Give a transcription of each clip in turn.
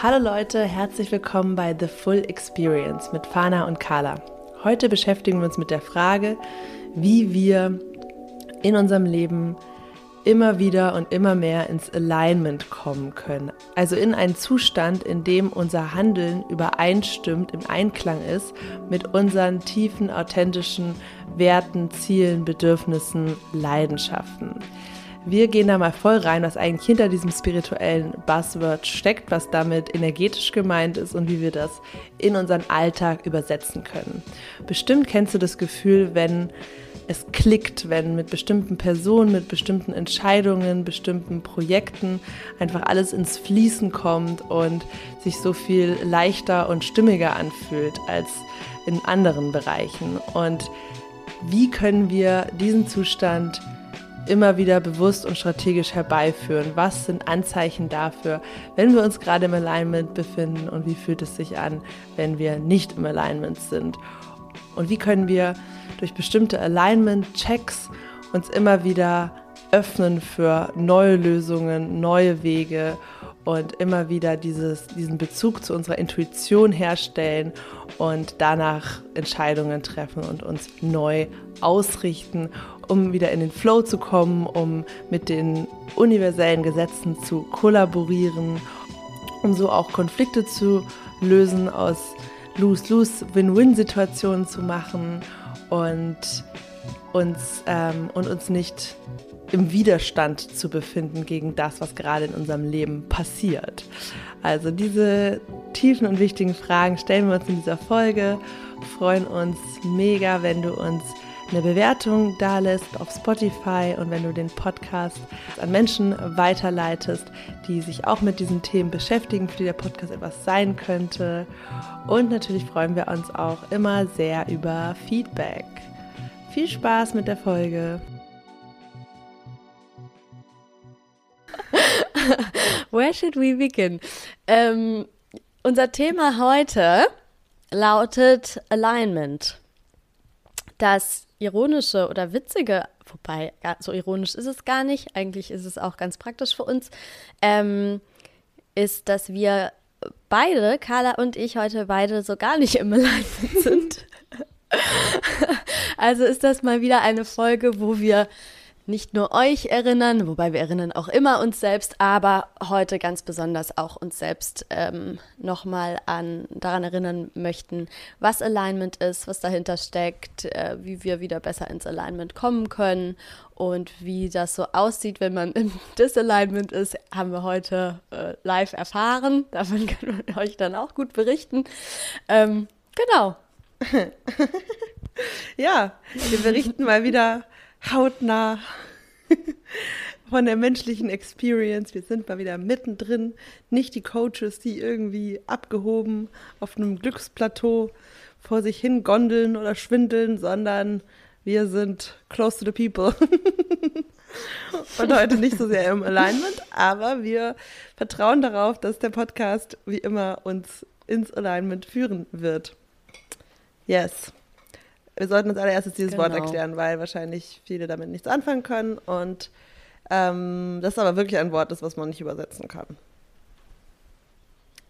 Hallo Leute, herzlich willkommen bei The Full Experience mit Fana und Carla. Heute beschäftigen wir uns mit der Frage, wie wir in unserem Leben immer wieder und immer mehr ins Alignment kommen können. Also in einen Zustand, in dem unser Handeln übereinstimmt, im Einklang ist mit unseren tiefen, authentischen Werten, Zielen, Bedürfnissen, Leidenschaften. Wir gehen da mal voll rein, was eigentlich hinter diesem spirituellen Buzzword steckt, was damit energetisch gemeint ist und wie wir das in unseren Alltag übersetzen können. Bestimmt kennst du das Gefühl, wenn es klickt, wenn mit bestimmten Personen, mit bestimmten Entscheidungen, bestimmten Projekten einfach alles ins Fließen kommt und sich so viel leichter und stimmiger anfühlt als in anderen Bereichen. Und wie können wir diesen Zustand immer wieder bewusst und strategisch herbeiführen? Was sind Anzeichen dafür, wenn wir uns gerade im Alignment befinden und wie fühlt es sich an, wenn wir nicht im Alignment sind? Und wie können wir durch bestimmte Alignment-Checks uns immer wieder öffnen für neue Lösungen, neue Wege und immer wieder dieses, diesen Bezug zu unserer Intuition herstellen und danach Entscheidungen treffen und uns neu ausrichten um wieder in den Flow zu kommen, um mit den universellen Gesetzen zu kollaborieren, um so auch Konflikte zu lösen, aus Lose-Lose, Win-Win-Situationen zu machen und uns, ähm, und uns nicht im Widerstand zu befinden gegen das, was gerade in unserem Leben passiert. Also diese tiefen und wichtigen Fragen stellen wir uns in dieser Folge, freuen uns mega, wenn du uns eine Bewertung da lässt auf Spotify und wenn du den Podcast an Menschen weiterleitest, die sich auch mit diesen Themen beschäftigen, für die der Podcast etwas sein könnte. Und natürlich freuen wir uns auch immer sehr über Feedback. Viel Spaß mit der Folge. Where should we begin? Ähm, unser Thema heute lautet Alignment. Das ironische oder witzige, wobei so ironisch ist es gar nicht, eigentlich ist es auch ganz praktisch für uns, ähm, ist, dass wir beide, Carla und ich, heute beide so gar nicht im Alignment sind. also ist das mal wieder eine Folge, wo wir nicht nur euch erinnern, wobei wir erinnern auch immer uns selbst, aber heute ganz besonders auch uns selbst ähm, nochmal an daran erinnern möchten, was Alignment ist, was dahinter steckt, äh, wie wir wieder besser ins Alignment kommen können und wie das so aussieht, wenn man im Disalignment ist, haben wir heute äh, live erfahren. Davon können wir euch dann auch gut berichten. Ähm, genau. ja, wir berichten mal wieder hautnah von der menschlichen Experience. Wir sind mal wieder mittendrin. Nicht die Coaches, die irgendwie abgehoben auf einem Glücksplateau vor sich hin gondeln oder schwindeln, sondern wir sind close to the people. Und heute nicht so sehr im Alignment, aber wir vertrauen darauf, dass der Podcast wie immer uns ins Alignment führen wird. Yes. Wir sollten uns allererstes dieses genau. Wort erklären, weil wahrscheinlich viele damit nichts anfangen können und ähm, das aber wirklich ein Wort ist, was man nicht übersetzen kann.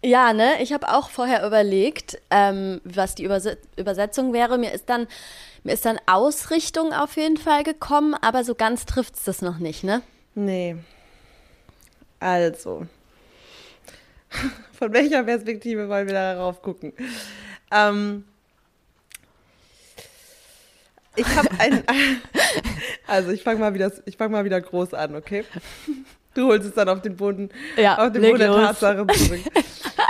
Ja, ne? Ich habe auch vorher überlegt, ähm, was die Überse Übersetzung wäre. Mir ist dann mir ist dann Ausrichtung auf jeden Fall gekommen, aber so ganz trifft es das noch nicht, ne? Nee. Also, von welcher Perspektive wollen wir darauf gucken? Ähm, ich habe ein. Also ich fange mal wieder, ich fange mal wieder groß an, okay? Du holst es dann auf den Boden, ja, auf den Boden der Tatsache zurück.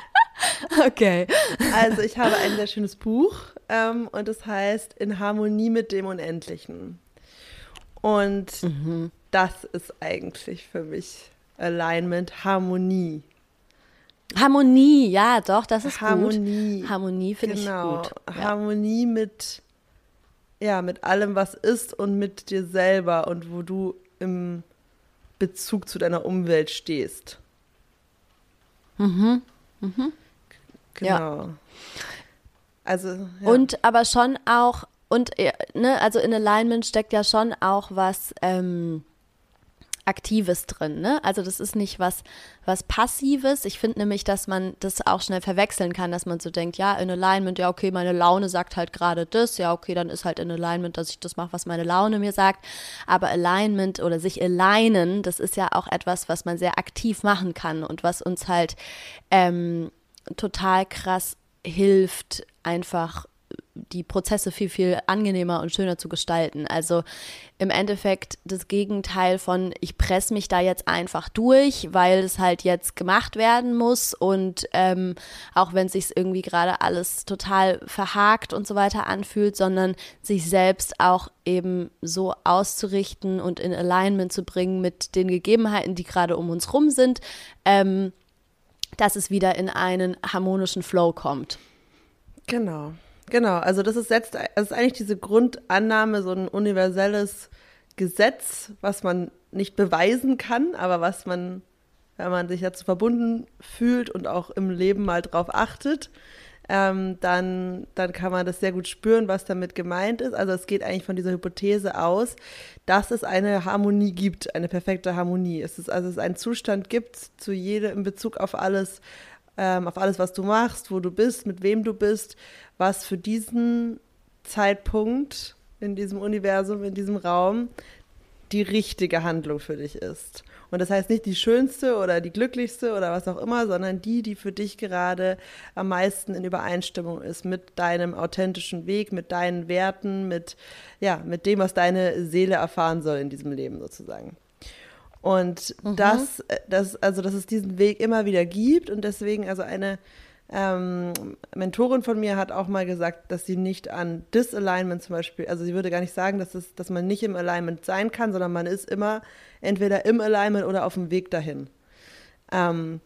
okay. Also ich habe ein sehr schönes Buch ähm, und es heißt In Harmonie mit dem Unendlichen. Und mhm. das ist eigentlich für mich Alignment, Harmonie. Harmonie, ja, doch, das ist Harmonie. gut. Harmonie finde genau. ich gut. Ja. Harmonie mit ja, mit allem, was ist und mit dir selber und wo du im Bezug zu deiner Umwelt stehst. Mhm. Mhm. Genau. Ja. Also, ja. Und aber schon auch, und ne, also in Alignment steckt ja schon auch was, ähm, Aktives drin. Ne? Also das ist nicht was, was Passives. Ich finde nämlich, dass man das auch schnell verwechseln kann, dass man so denkt, ja, in Alignment, ja, okay, meine Laune sagt halt gerade das, ja, okay, dann ist halt in Alignment, dass ich das mache, was meine Laune mir sagt. Aber Alignment oder sich alignen, das ist ja auch etwas, was man sehr aktiv machen kann und was uns halt ähm, total krass hilft, einfach die Prozesse viel, viel angenehmer und schöner zu gestalten. Also im Endeffekt das Gegenteil von, ich presse mich da jetzt einfach durch, weil es halt jetzt gemacht werden muss und ähm, auch wenn es sich irgendwie gerade alles total verhakt und so weiter anfühlt, sondern sich selbst auch eben so auszurichten und in Alignment zu bringen mit den Gegebenheiten, die gerade um uns rum sind, ähm, dass es wieder in einen harmonischen Flow kommt. Genau. Genau, also das ist, setzt, das ist eigentlich diese Grundannahme, so ein universelles Gesetz, was man nicht beweisen kann, aber was man, wenn man sich dazu verbunden fühlt und auch im Leben mal drauf achtet, ähm, dann, dann kann man das sehr gut spüren, was damit gemeint ist. Also es geht eigentlich von dieser Hypothese aus, dass es eine Harmonie gibt, eine perfekte Harmonie. Es ist also es einen Zustand gibt zu jedem in Bezug auf alles, ähm, auf alles, was du machst, wo du bist, mit wem du bist was für diesen Zeitpunkt in diesem Universum, in diesem Raum die richtige Handlung für dich ist. Und das heißt nicht die schönste oder die glücklichste oder was auch immer, sondern die, die für dich gerade am meisten in Übereinstimmung ist mit deinem authentischen Weg, mit deinen Werten, mit, ja, mit dem, was deine Seele erfahren soll in diesem Leben sozusagen. Und mhm. das, das, also dass es diesen Weg immer wieder gibt und deswegen also eine ähm, Mentorin von mir hat auch mal gesagt, dass sie nicht an Disalignment zum Beispiel, also sie würde gar nicht sagen, dass, es, dass man nicht im Alignment sein kann, sondern man ist immer entweder im Alignment oder auf dem Weg dahin. Ähm,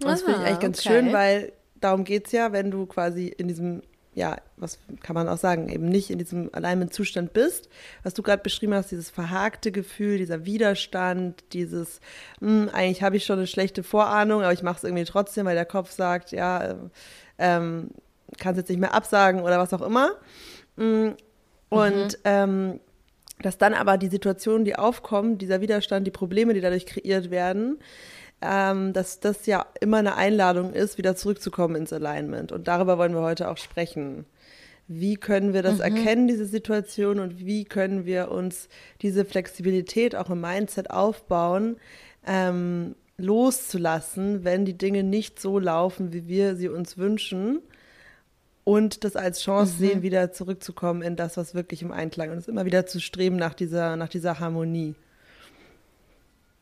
das finde ich eigentlich ganz okay. schön, weil darum geht es ja, wenn du quasi in diesem ja, was kann man auch sagen, eben nicht in diesem Alignment-Zustand bist. Was du gerade beschrieben hast, dieses verhakte Gefühl, dieser Widerstand, dieses, mh, hm, eigentlich habe ich schon eine schlechte Vorahnung, aber ich mache es irgendwie trotzdem, weil der Kopf sagt, ja, ähm, kannst jetzt nicht mehr absagen oder was auch immer. Hm, und mhm. ähm, dass dann aber die Situationen, die aufkommen, dieser Widerstand, die Probleme, die dadurch kreiert werden, ähm, dass das ja immer eine Einladung ist, wieder zurückzukommen ins Alignment. Und darüber wollen wir heute auch sprechen. Wie können wir das mhm. erkennen, diese Situation, und wie können wir uns diese Flexibilität auch im Mindset aufbauen, ähm, loszulassen, wenn die Dinge nicht so laufen, wie wir sie uns wünschen und das als Chance mhm. sehen, wieder zurückzukommen in das, was wirklich im Einklang ist. Immer wieder zu streben nach dieser, nach dieser Harmonie.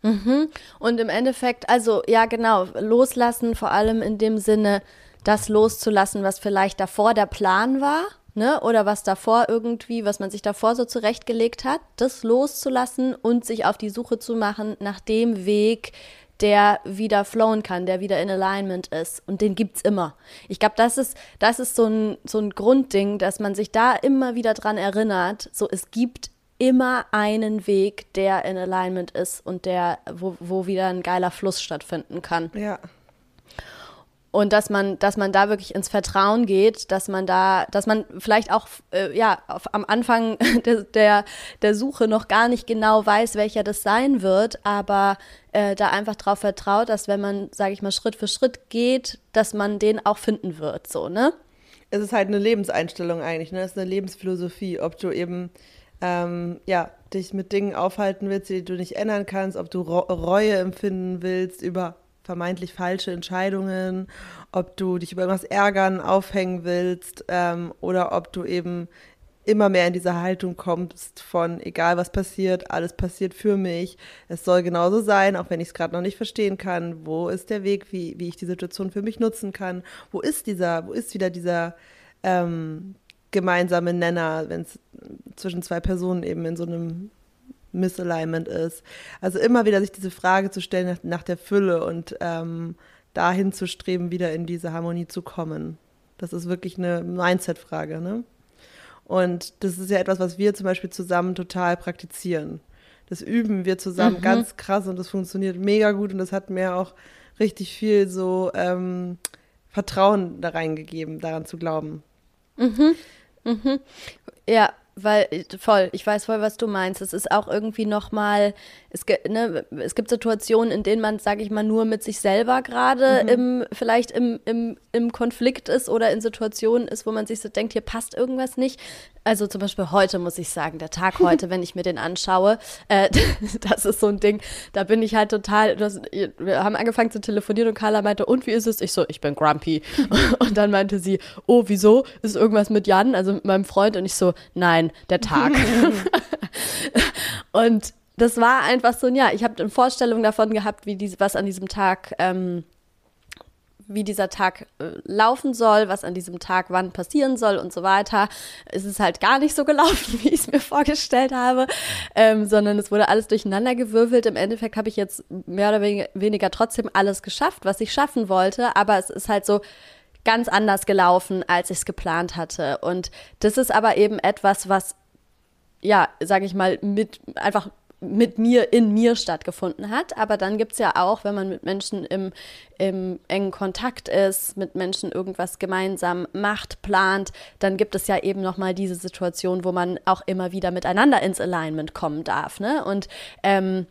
Mhm. Und im Endeffekt, also ja genau, loslassen vor allem in dem Sinne, das loszulassen, was vielleicht davor der Plan war, ne? Oder was davor irgendwie, was man sich davor so zurechtgelegt hat, das loszulassen und sich auf die Suche zu machen nach dem Weg, der wieder flowen kann, der wieder in Alignment ist. Und den gibt's immer. Ich glaube, das ist, das ist so ein, so ein Grundding, dass man sich da immer wieder dran erinnert. So, es gibt immer einen Weg, der in Alignment ist und der, wo, wo wieder ein geiler Fluss stattfinden kann. Ja. Und dass man, dass man da wirklich ins Vertrauen geht, dass man da, dass man vielleicht auch äh, ja auf, am Anfang der, der, der Suche noch gar nicht genau weiß, welcher das sein wird, aber äh, da einfach darauf vertraut, dass wenn man, sage ich mal, Schritt für Schritt geht, dass man den auch finden wird, so ne? Es ist halt eine Lebenseinstellung eigentlich, ne? Es ist eine Lebensphilosophie, ob du eben ähm, ja, dich mit Dingen aufhalten willst, die du nicht ändern kannst, ob du Reue empfinden willst über vermeintlich falsche Entscheidungen, ob du dich über irgendwas ärgern, aufhängen willst ähm, oder ob du eben immer mehr in diese Haltung kommst von egal was passiert, alles passiert für mich, es soll genauso sein, auch wenn ich es gerade noch nicht verstehen kann, wo ist der Weg, wie, wie ich die Situation für mich nutzen kann, wo ist dieser, wo ist wieder dieser ähm, gemeinsame Nenner, wenn es zwischen zwei Personen eben in so einem Misalignment ist. Also immer wieder sich diese Frage zu stellen nach, nach der Fülle und ähm, dahin zu streben, wieder in diese Harmonie zu kommen. Das ist wirklich eine Mindset-Frage, ne? Und das ist ja etwas, was wir zum Beispiel zusammen total praktizieren. Das üben wir zusammen mhm. ganz krass und das funktioniert mega gut und das hat mir auch richtig viel so ähm, Vertrauen da reingegeben, daran zu glauben. Mhm. Mhm. Ja, weil voll, ich weiß voll, was du meinst. Es ist auch irgendwie nochmal, es, ne, es gibt Situationen, in denen man, sage ich mal, nur mit sich selber gerade mhm. im, vielleicht im, im, im Konflikt ist oder in Situationen ist, wo man sich so denkt, hier passt irgendwas nicht. Also zum Beispiel heute muss ich sagen, der Tag heute, wenn ich mir den anschaue, äh, das ist so ein Ding, da bin ich halt total, das, wir haben angefangen zu telefonieren und Carla meinte, und wie ist es? Ich so, ich bin grumpy. und dann meinte sie, oh, wieso? Ist irgendwas mit Jan, also mit meinem Freund? Und ich so, nein, der Tag. und das war einfach so, ja, ich habe eine Vorstellung davon gehabt, wie diese, was an diesem Tag, ähm, wie dieser Tag äh, laufen soll, was an diesem Tag wann passieren soll und so weiter. Es ist halt gar nicht so gelaufen, wie ich es mir vorgestellt habe, ähm, sondern es wurde alles durcheinander gewürfelt. Im Endeffekt habe ich jetzt mehr oder weniger trotzdem alles geschafft, was ich schaffen wollte, aber es ist halt so, ganz anders gelaufen, als ich es geplant hatte. Und das ist aber eben etwas, was, ja, sage ich mal, mit einfach mit mir, in mir stattgefunden hat. Aber dann gibt es ja auch, wenn man mit Menschen im, im engen Kontakt ist, mit Menschen irgendwas gemeinsam macht, plant, dann gibt es ja eben nochmal diese Situation, wo man auch immer wieder miteinander ins Alignment kommen darf. Ne? Und ähm,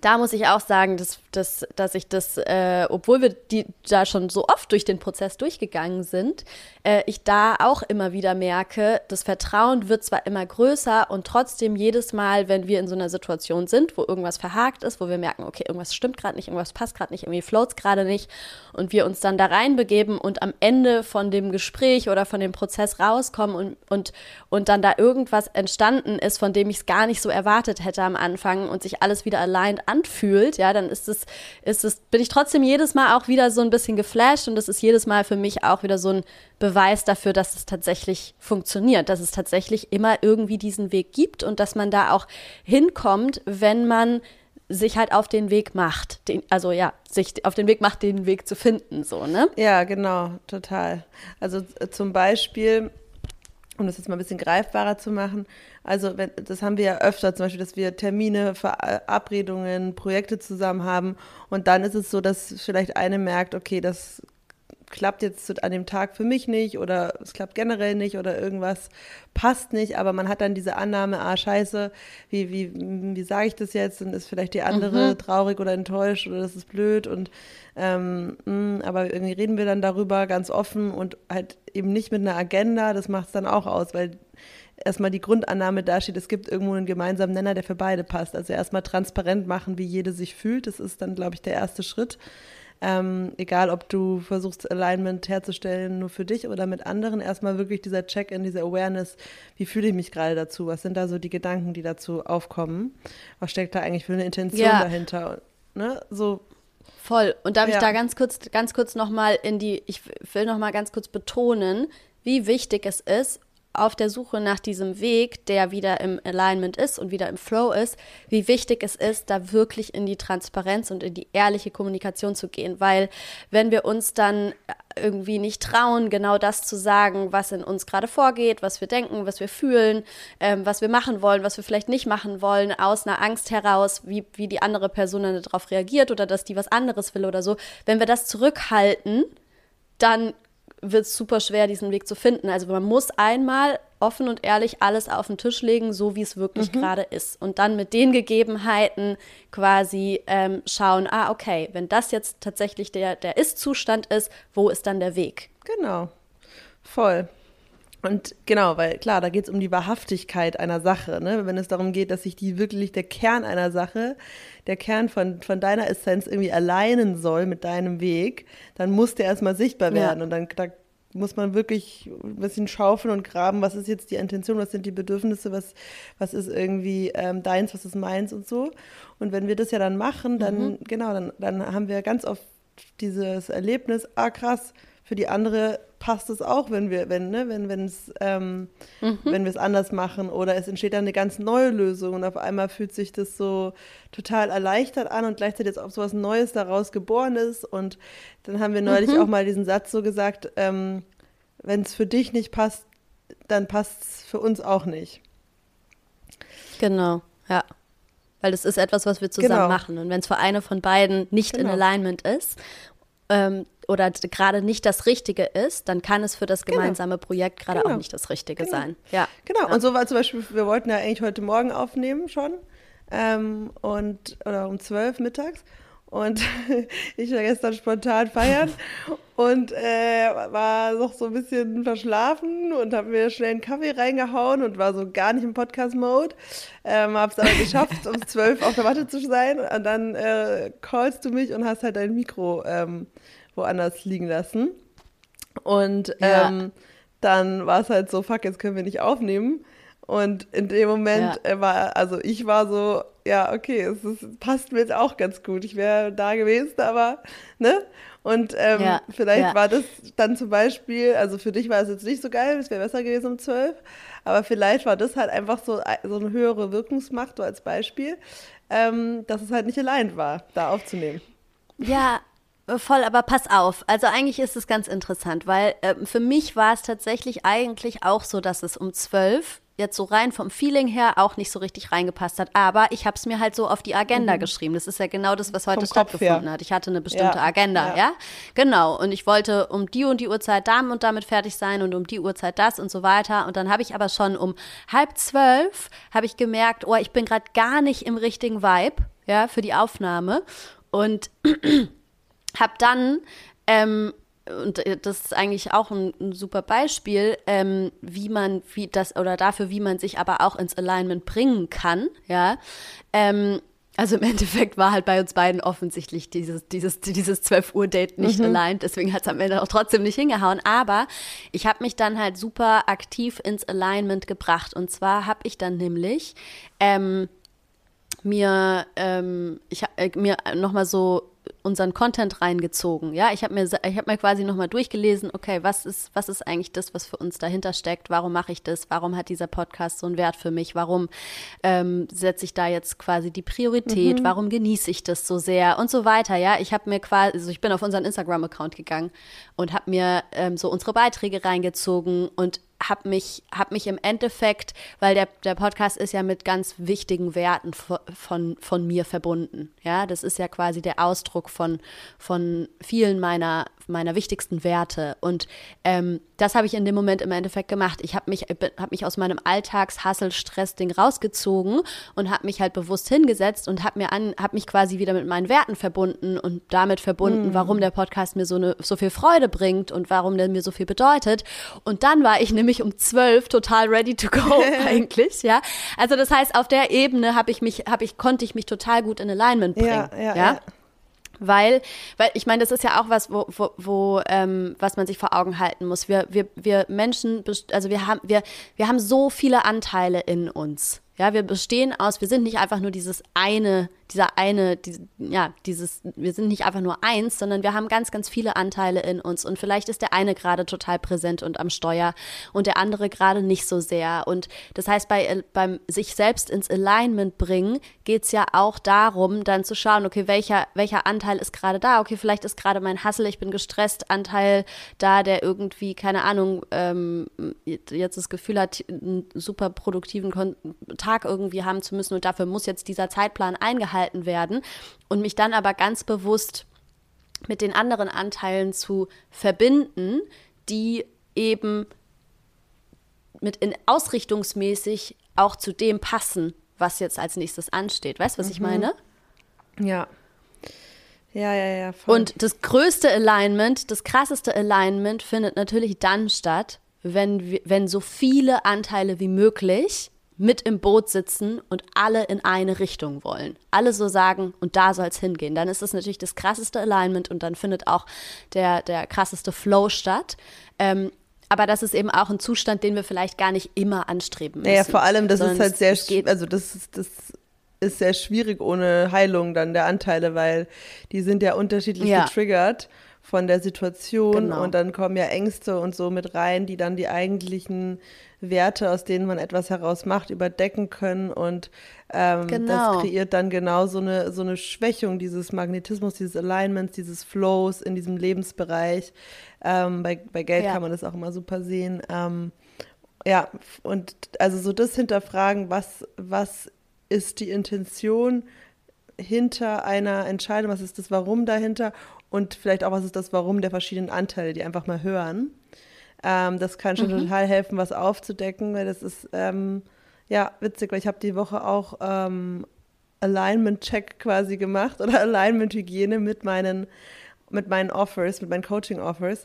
da muss ich auch sagen, dass, dass, dass ich das, äh, obwohl wir die da schon so oft durch den Prozess durchgegangen sind, äh, ich da auch immer wieder merke, das Vertrauen wird zwar immer größer und trotzdem jedes Mal, wenn wir in so einer Situation sind, wo irgendwas verhakt ist, wo wir merken, okay, irgendwas stimmt gerade nicht, irgendwas passt gerade nicht, irgendwie floats gerade nicht und wir uns dann da reinbegeben und am Ende von dem Gespräch oder von dem Prozess rauskommen und, und, und dann da irgendwas entstanden ist, von dem ich es gar nicht so erwartet hätte am Anfang und sich alles wieder allein anfühlt, ja, dann ist es, ist es, bin ich trotzdem jedes Mal auch wieder so ein bisschen geflasht und das ist jedes Mal für mich auch wieder so ein Beweis dafür, dass es tatsächlich funktioniert, dass es tatsächlich immer irgendwie diesen Weg gibt und dass man da auch hinkommt, wenn man sich halt auf den Weg macht, den, also ja, sich auf den Weg macht, den Weg zu finden, so, ne? Ja, genau, total. Also zum Beispiel, um das jetzt mal ein bisschen greifbarer zu machen, also wenn, das haben wir ja öfter, zum Beispiel, dass wir Termine, Verabredungen, Projekte zusammen haben. Und dann ist es so, dass vielleicht eine merkt, okay, das klappt jetzt an dem Tag für mich nicht oder es klappt generell nicht oder irgendwas passt nicht, aber man hat dann diese Annahme, ah scheiße, wie, wie, wie sage ich das jetzt und ist vielleicht die andere mhm. traurig oder enttäuscht oder das ist blöd und ähm, mh, hm, aber irgendwie reden wir dann darüber ganz offen und halt eben nicht mit einer Agenda, das macht es dann auch aus, weil erstmal die Grundannahme dasteht, es gibt irgendwo einen gemeinsamen Nenner, der für beide passt. Also erstmal transparent machen, wie jede sich fühlt. Das ist dann, glaube ich, der erste Schritt. Ähm, egal, ob du versuchst, Alignment herzustellen, nur für dich oder mit anderen, erstmal wirklich dieser Check-in, diese Awareness, wie fühle ich mich gerade dazu? Was sind da so die Gedanken, die dazu aufkommen? Was steckt da eigentlich für eine Intention ja. dahinter? Ne? So Voll. Und darf ja. ich da ganz kurz, ganz kurz nochmal in die, ich will nochmal ganz kurz betonen, wie wichtig es ist, auf der Suche nach diesem Weg, der wieder im Alignment ist und wieder im Flow ist, wie wichtig es ist, da wirklich in die Transparenz und in die ehrliche Kommunikation zu gehen. Weil wenn wir uns dann irgendwie nicht trauen, genau das zu sagen, was in uns gerade vorgeht, was wir denken, was wir fühlen, ähm, was wir machen wollen, was wir vielleicht nicht machen wollen, aus einer Angst heraus, wie, wie die andere Person dann darauf reagiert oder dass die was anderes will oder so. Wenn wir das zurückhalten, dann wird es super schwer, diesen Weg zu finden. Also man muss einmal offen und ehrlich alles auf den Tisch legen, so wie es wirklich mhm. gerade ist. Und dann mit den Gegebenheiten quasi ähm, schauen, ah, okay, wenn das jetzt tatsächlich der, der Ist-Zustand ist, wo ist dann der Weg? Genau, voll. Und genau, weil klar, da geht es um die Wahrhaftigkeit einer Sache, ne? wenn es darum geht, dass sich die wirklich der Kern einer Sache, der Kern von, von deiner Essenz irgendwie alleinen soll mit deinem Weg, dann muss der erstmal sichtbar werden. Ja. Und dann da muss man wirklich ein bisschen schaufeln und graben, was ist jetzt die Intention, was sind die Bedürfnisse, was, was ist irgendwie ähm, deins, was ist meins und so. Und wenn wir das ja dann machen, dann, mhm. genau, dann, dann haben wir ganz oft dieses Erlebnis, ah krass, für die andere passt es auch, wenn wir, wenn, ne, wenn, wenn es, ähm, mhm. wenn wir es anders machen oder es entsteht dann eine ganz neue Lösung und auf einmal fühlt sich das so total erleichtert an und gleichzeitig jetzt auch so was Neues daraus geboren ist und dann haben wir neulich mhm. auch mal diesen Satz so gesagt, ähm, wenn es für dich nicht passt, dann passt es für uns auch nicht. Genau, ja. Weil das ist etwas, was wir zusammen genau. machen. Und wenn es für eine von beiden nicht genau. in Alignment ist ähm, oder gerade nicht das Richtige ist, dann kann es für das genau. gemeinsame genau. Projekt gerade genau. auch nicht das Richtige genau. sein. Ja. Genau. Ja. Und so war zum Beispiel, wir wollten ja eigentlich heute Morgen aufnehmen schon ähm, und oder um zwölf mittags. Und ich war gestern spontan feiern und äh, war noch so ein bisschen verschlafen und habe mir schnell einen Kaffee reingehauen und war so gar nicht im Podcast-Mode. Ähm, habe es aber geschafft, um zwölf auf der Matte zu sein. Und dann äh, callst du mich und hast halt dein Mikro ähm, woanders liegen lassen. Und ja. ähm, dann war es halt so, fuck, jetzt können wir nicht aufnehmen. Und in dem Moment ja. war, also ich war so, ja, okay, es ist, passt mir jetzt auch ganz gut. Ich wäre da gewesen, aber, ne? Und ähm, ja. vielleicht ja. war das dann zum Beispiel, also für dich war es jetzt nicht so geil, es wäre besser gewesen um zwölf, aber vielleicht war das halt einfach so, so eine höhere Wirkungsmacht, so als Beispiel, ähm, dass es halt nicht allein war, da aufzunehmen. Ja, Voll, aber pass auf. Also eigentlich ist es ganz interessant, weil äh, für mich war es tatsächlich eigentlich auch so, dass es um zwölf jetzt so rein vom Feeling her auch nicht so richtig reingepasst hat. Aber ich habe es mir halt so auf die Agenda mhm. geschrieben. Das ist ja genau das, was heute vom stattgefunden hat. Ich hatte eine bestimmte ja. Agenda, ja. ja. Genau. Und ich wollte um die und die Uhrzeit damit und damit fertig sein und um die Uhrzeit das und so weiter. Und dann habe ich aber schon um halb zwölf habe ich gemerkt, oh, ich bin gerade gar nicht im richtigen Vibe, ja, für die Aufnahme. Und habe dann ähm, und äh, das ist eigentlich auch ein, ein super Beispiel, ähm, wie man, wie das, oder dafür, wie man sich aber auch ins Alignment bringen kann, ja. Ähm, also im Endeffekt war halt bei uns beiden offensichtlich dieses, dieses, dieses 12 Uhr Date nicht mhm. aligned, deswegen hat es am Ende auch trotzdem nicht hingehauen. Aber ich habe mich dann halt super aktiv ins Alignment gebracht. Und zwar habe ich dann nämlich ähm, mir, ähm, ich hab, äh, mir nochmal so unseren Content reingezogen. Ja, ich habe mir, ich habe mir quasi nochmal durchgelesen, okay, was ist, was ist eigentlich das, was für uns dahinter steckt? Warum mache ich das? Warum hat dieser Podcast so einen Wert für mich? Warum ähm, setze ich da jetzt quasi die Priorität? Mhm. Warum genieße ich das so sehr? Und so weiter. Ja, ich habe mir quasi, also ich bin auf unseren Instagram-Account gegangen und habe mir ähm, so unsere Beiträge reingezogen und habe mich, hab mich im Endeffekt, weil der, der Podcast ist ja mit ganz wichtigen Werten von, von mir verbunden. Ja, das ist ja quasi der Ausdruck von, von vielen meiner, meiner wichtigsten Werte. Und ähm, das habe ich in dem Moment im Endeffekt gemacht. Ich habe mich, hab mich aus meinem Alltags-Hassel-Stress-Ding rausgezogen und habe mich halt bewusst hingesetzt und habe mir an, habe mich quasi wieder mit meinen Werten verbunden und damit verbunden, mm. warum der Podcast mir so, eine, so viel Freude bringt und warum der mir so viel bedeutet. Und dann war ich nämlich um zwölf total ready to go eigentlich, ja. Also das heißt, auf der Ebene habe ich mich, habe ich, konnte ich mich total gut in Alignment bringen. ja. ja. ja? ja. Weil, weil ich meine, das ist ja auch was, wo, wo, wo ähm, was man sich vor Augen halten muss. Wir, wir, wir Menschen, also wir haben, wir, wir haben so viele Anteile in uns. Ja, wir bestehen aus, wir sind nicht einfach nur dieses eine dieser eine, die, ja, dieses, wir sind nicht einfach nur eins, sondern wir haben ganz, ganz viele Anteile in uns. Und vielleicht ist der eine gerade total präsent und am Steuer und der andere gerade nicht so sehr. Und das heißt, bei, beim sich selbst ins Alignment bringen, geht es ja auch darum, dann zu schauen, okay, welcher, welcher Anteil ist gerade da? Okay, vielleicht ist gerade mein Hassel, ich bin gestresst, Anteil da, der irgendwie, keine Ahnung, ähm, jetzt das Gefühl hat, einen super produktiven Tag irgendwie haben zu müssen und dafür muss jetzt dieser Zeitplan eingehalten gehalten werden und mich dann aber ganz bewusst mit den anderen Anteilen zu verbinden, die eben mit in ausrichtungsmäßig auch zu dem passen, was jetzt als nächstes ansteht. Weißt du, was mhm. ich meine? Ja. Ja, ja, ja. Voll. Und das größte Alignment, das krasseste Alignment findet natürlich dann statt, wenn, wenn so viele Anteile wie möglich mit im Boot sitzen und alle in eine Richtung wollen. Alle so sagen, und da soll es hingehen. Dann ist es natürlich das krasseste Alignment und dann findet auch der, der krasseste Flow statt. Ähm, aber das ist eben auch ein Zustand, den wir vielleicht gar nicht immer anstreben müssen. Naja, vor allem, das ist halt sehr, also das ist, das ist sehr schwierig ohne Heilung dann der Anteile, weil die sind ja unterschiedlich ja. getriggert von der Situation genau. und dann kommen ja Ängste und so mit rein, die dann die eigentlichen Werte, aus denen man etwas heraus macht, überdecken können und ähm, genau. das kreiert dann genau so eine, so eine Schwächung dieses Magnetismus, dieses Alignments, dieses Flows in diesem Lebensbereich. Ähm, bei, bei Geld ja. kann man das auch immer super sehen. Ähm, ja, und also so das hinterfragen, was, was ist die Intention hinter einer Entscheidung, was ist das Warum dahinter und vielleicht auch, was ist das Warum der verschiedenen Anteile, die einfach mal hören. Ähm, das kann schon mhm. total helfen, was aufzudecken, weil das ist ähm, ja witzig, weil ich habe die Woche auch ähm, Alignment-Check quasi gemacht oder Alignment-Hygiene mit meinen, mit meinen Offers, mit meinen Coaching-Offers,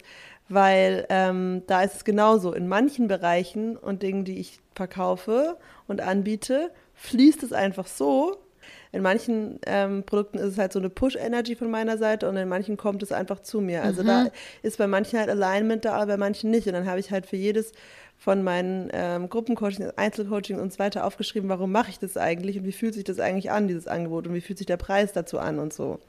weil ähm, da ist es genauso. In manchen Bereichen und Dingen, die ich verkaufe und anbiete, fließt es einfach so. In manchen ähm, Produkten ist es halt so eine Push-Energy von meiner Seite und in manchen kommt es einfach zu mir. Also mhm. da ist bei manchen halt Alignment da, aber bei manchen nicht. Und dann habe ich halt für jedes von meinen ähm, Gruppencoaching, Einzelcoaching und so weiter aufgeschrieben, warum mache ich das eigentlich und wie fühlt sich das eigentlich an, dieses Angebot und wie fühlt sich der Preis dazu an und so.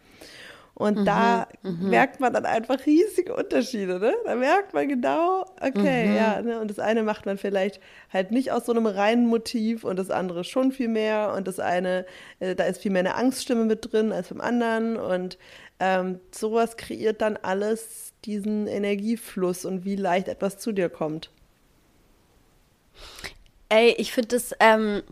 Und mhm, da mhm. merkt man dann einfach riesige Unterschiede. Ne? Da merkt man genau, okay, mhm. ja. Ne? Und das eine macht man vielleicht halt nicht aus so einem reinen Motiv und das andere schon viel mehr. Und das eine, äh, da ist viel mehr eine Angststimme mit drin als beim anderen. Und ähm, sowas kreiert dann alles diesen Energiefluss und wie leicht etwas zu dir kommt. Ey, ich finde das ähm,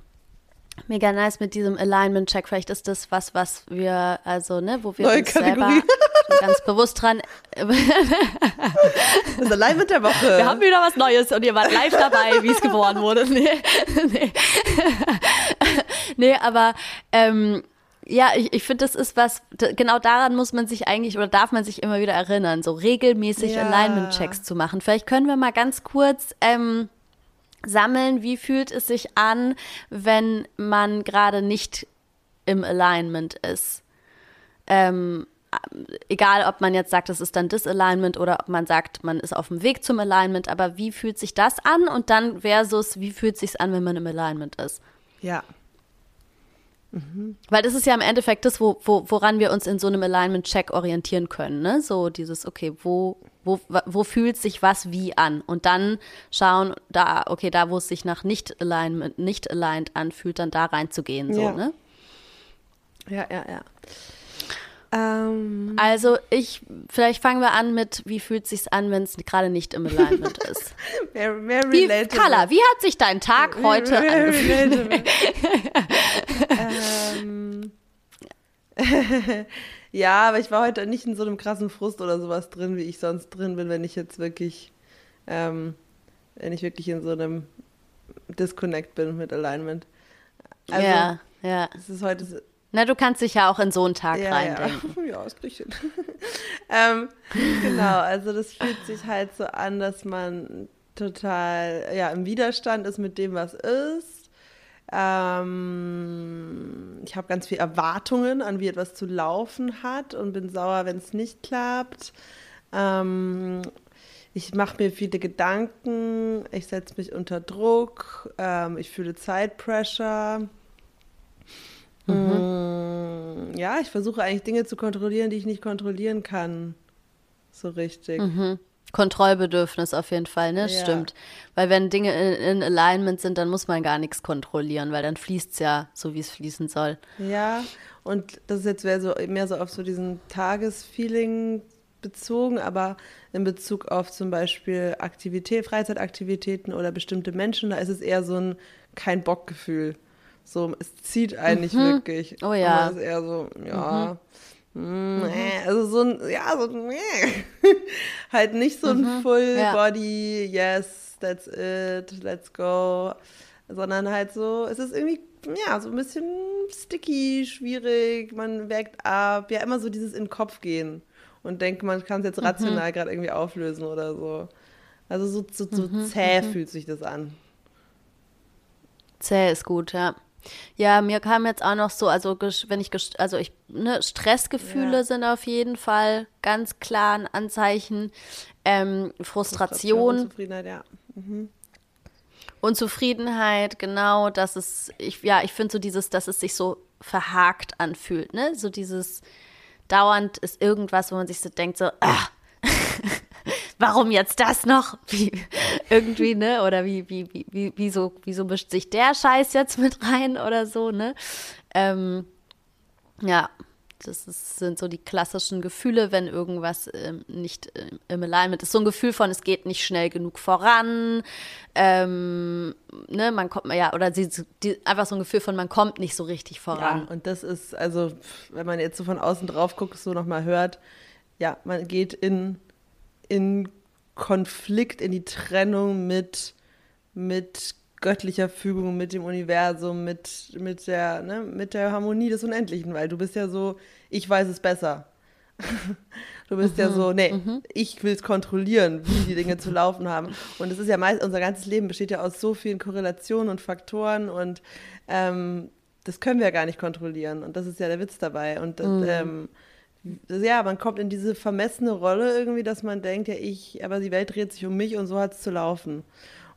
mega nice mit diesem Alignment-Check. Vielleicht ist das was, was wir, also, ne, wo wir Neue uns Kategorie. selber ganz bewusst dran. das Alignment der Woche. Wir haben wieder was Neues und ihr wart live dabei, wie es geboren wurde. Nee, nee. nee aber ähm, ja, ich, ich finde, das ist was, genau daran muss man sich eigentlich oder darf man sich immer wieder erinnern, so regelmäßig ja. Alignment-Checks zu machen. Vielleicht können wir mal ganz kurz ähm, sammeln, wie fühlt es sich an, wenn man gerade nicht im Alignment ist. Ähm, egal, ob man jetzt sagt, es ist dann Disalignment oder ob man sagt, man ist auf dem Weg zum Alignment, aber wie fühlt sich das an und dann versus, wie fühlt sich an, wenn man im Alignment ist? Ja, Mhm. Weil das ist ja im Endeffekt das, wo, wo, woran wir uns in so einem Alignment-Check orientieren können. Ne? So dieses, okay, wo, wo, wo fühlt sich was wie an? Und dann schauen, da, okay, da, wo es sich nach nicht alignment, nicht aligned anfühlt, dann da reinzugehen. So, ja. ne? Ja, ja, ja. Ähm. Also ich, vielleicht fangen wir an mit, wie fühlt sich's an, wenn es gerade nicht im Alignment ist. mehr, mehr wie, Carla, wie hat sich dein Tag heute mehr angefühlt? ähm. ja, aber ich war heute nicht in so einem krassen Frust oder sowas drin, wie ich sonst drin bin, wenn ich jetzt wirklich, ähm, wenn ich wirklich in so einem Disconnect bin mit Alignment. Also, ja, ja. Es ist heute na, du kannst dich ja auch in so einen Tag ja, reindenken. Ja, ja das krieg ich hin. ähm, genau, also das fühlt sich halt so an, dass man total ja, im Widerstand ist mit dem, was ist. Ähm, ich habe ganz viele Erwartungen an, wie etwas zu laufen hat und bin sauer, wenn es nicht klappt. Ähm, ich mache mir viele Gedanken, ich setze mich unter Druck, ähm, ich fühle Zeitpressure. Mhm. Mm, ja, ich versuche eigentlich Dinge zu kontrollieren, die ich nicht kontrollieren kann. So richtig. Mhm. Kontrollbedürfnis auf jeden Fall, ne? Ja. Stimmt. Weil wenn Dinge in, in, Alignment sind, dann muss man gar nichts kontrollieren, weil dann fließt es ja so, wie es fließen soll. Ja, und das jetzt wäre so mehr so auf so diesen Tagesfeeling bezogen, aber in Bezug auf zum Beispiel Aktivität, Freizeitaktivitäten oder bestimmte Menschen, da ist es eher so ein kein Bock-Gefühl. So, es zieht eigentlich mhm. wirklich. Oh ja. Und ist eher so, ja. Mhm. Mm, also so ein, ja, so ein, halt nicht so ein mhm. Full ja. Body, yes, that's it, let's go, sondern halt so, es ist irgendwie, ja, so ein bisschen sticky, schwierig, man wägt ab, ja, immer so dieses in den Kopf gehen und denkt, man kann es jetzt mhm. rational mhm. gerade irgendwie auflösen oder so. Also so, so, so mhm, zäh mhm. fühlt sich das an. Zäh ist gut, ja. Ja, mir kam jetzt auch noch so, also wenn ich, also ich, ne, Stressgefühle ja. sind auf jeden Fall ganz klar ein Anzeichen. Ähm, Frustration. Unzufriedenheit, ja. Mhm. Unzufriedenheit, genau, dass es, ich, ja, ich finde so dieses, dass es sich so verhakt anfühlt, ne? So dieses dauernd ist irgendwas, wo man sich so denkt, so, ah, warum jetzt das noch? Wie, irgendwie, ne? Oder wie, wie, wie, wie, wieso, wieso mischt sich der Scheiß jetzt mit rein oder so, ne? Ähm, ja, das ist, sind so die klassischen Gefühle, wenn irgendwas ähm, nicht äh, im Alignment ist. So ein Gefühl von, es geht nicht schnell genug voran, ähm, ne, man kommt, ja, oder die, die, einfach so ein Gefühl von, man kommt nicht so richtig voran. Ja, und das ist, also, wenn man jetzt so von außen drauf guckt, so nochmal hört, ja, man geht in, in Konflikt, in die Trennung mit, mit göttlicher Fügung, mit dem Universum, mit, mit, der, ne, mit der Harmonie des Unendlichen, weil du bist ja so, ich weiß es besser. du bist mhm, ja so, nee, mhm. ich will es kontrollieren, wie die Dinge zu laufen haben. Und es ist ja meist, unser ganzes Leben besteht ja aus so vielen Korrelationen und Faktoren und ähm, das können wir ja gar nicht kontrollieren. Und das ist ja der Witz dabei. Und mhm. ähm, ja, man kommt in diese vermessene Rolle irgendwie, dass man denkt, ja, ich, aber die Welt dreht sich um mich und so hat es zu laufen.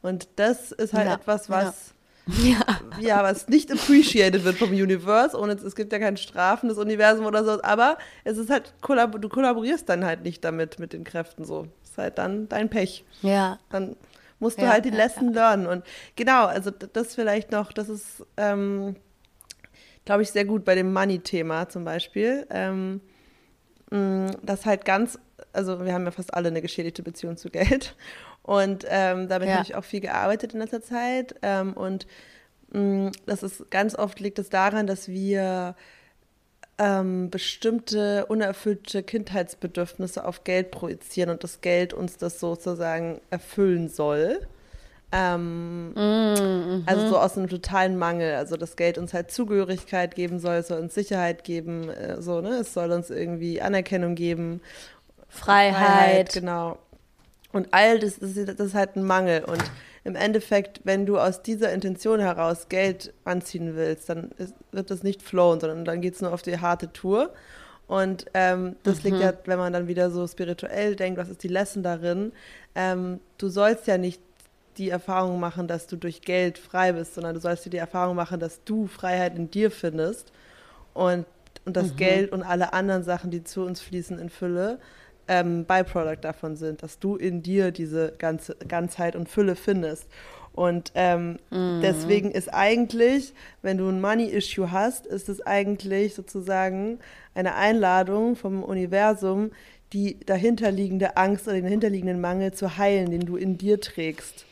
Und das ist halt ja, etwas, was ja. ja. was nicht appreciated wird vom Universe. Und es gibt ja kein strafendes Universum oder so, aber es ist halt, du kollaborierst dann halt nicht damit, mit den Kräften so. Das ist halt dann dein Pech. Ja. Dann musst du ja, halt die Lesson lernen. Und genau, also das vielleicht noch, das ist, ähm, glaube ich, sehr gut bei dem Money-Thema zum Beispiel. Ähm, das halt ganz, also wir haben ja fast alle eine geschädigte Beziehung zu Geld. Und ähm, damit ja. habe ich auch viel gearbeitet in letzter Zeit. Ähm, und mh, mm, das ist ganz oft liegt es daran, dass wir ähm, bestimmte unerfüllte Kindheitsbedürfnisse auf Geld projizieren und das Geld uns das sozusagen erfüllen soll. Ähm, mm, also so aus einem totalen Mangel. Also das Geld uns halt Zugehörigkeit geben soll, es soll uns Sicherheit geben, äh, so, ne? Es soll uns irgendwie Anerkennung geben. Freiheit. Freiheit genau. Und all das, das ist, das ist halt ein Mangel. Und im Endeffekt, wenn du aus dieser Intention heraus Geld anziehen willst, dann ist, wird das nicht flowen, sondern dann geht es nur auf die harte Tour. Und ähm, das mhm. liegt ja, wenn man dann wieder so spirituell denkt, was ist die Lesson darin? Ähm, du sollst ja nicht die Erfahrung machen, dass du durch Geld frei bist, sondern du sollst dir die Erfahrung machen, dass du Freiheit in dir findest und, und das mhm. Geld und alle anderen Sachen, die zu uns fließen in Fülle, ähm, Byproduct davon sind, dass du in dir diese ganze Ganzheit und Fülle findest. Und ähm, mhm. deswegen ist eigentlich, wenn du ein Money-Issue hast, ist es eigentlich sozusagen eine Einladung vom Universum, die dahinterliegende Angst oder den dahinterliegenden Mangel zu heilen, den du in dir trägst.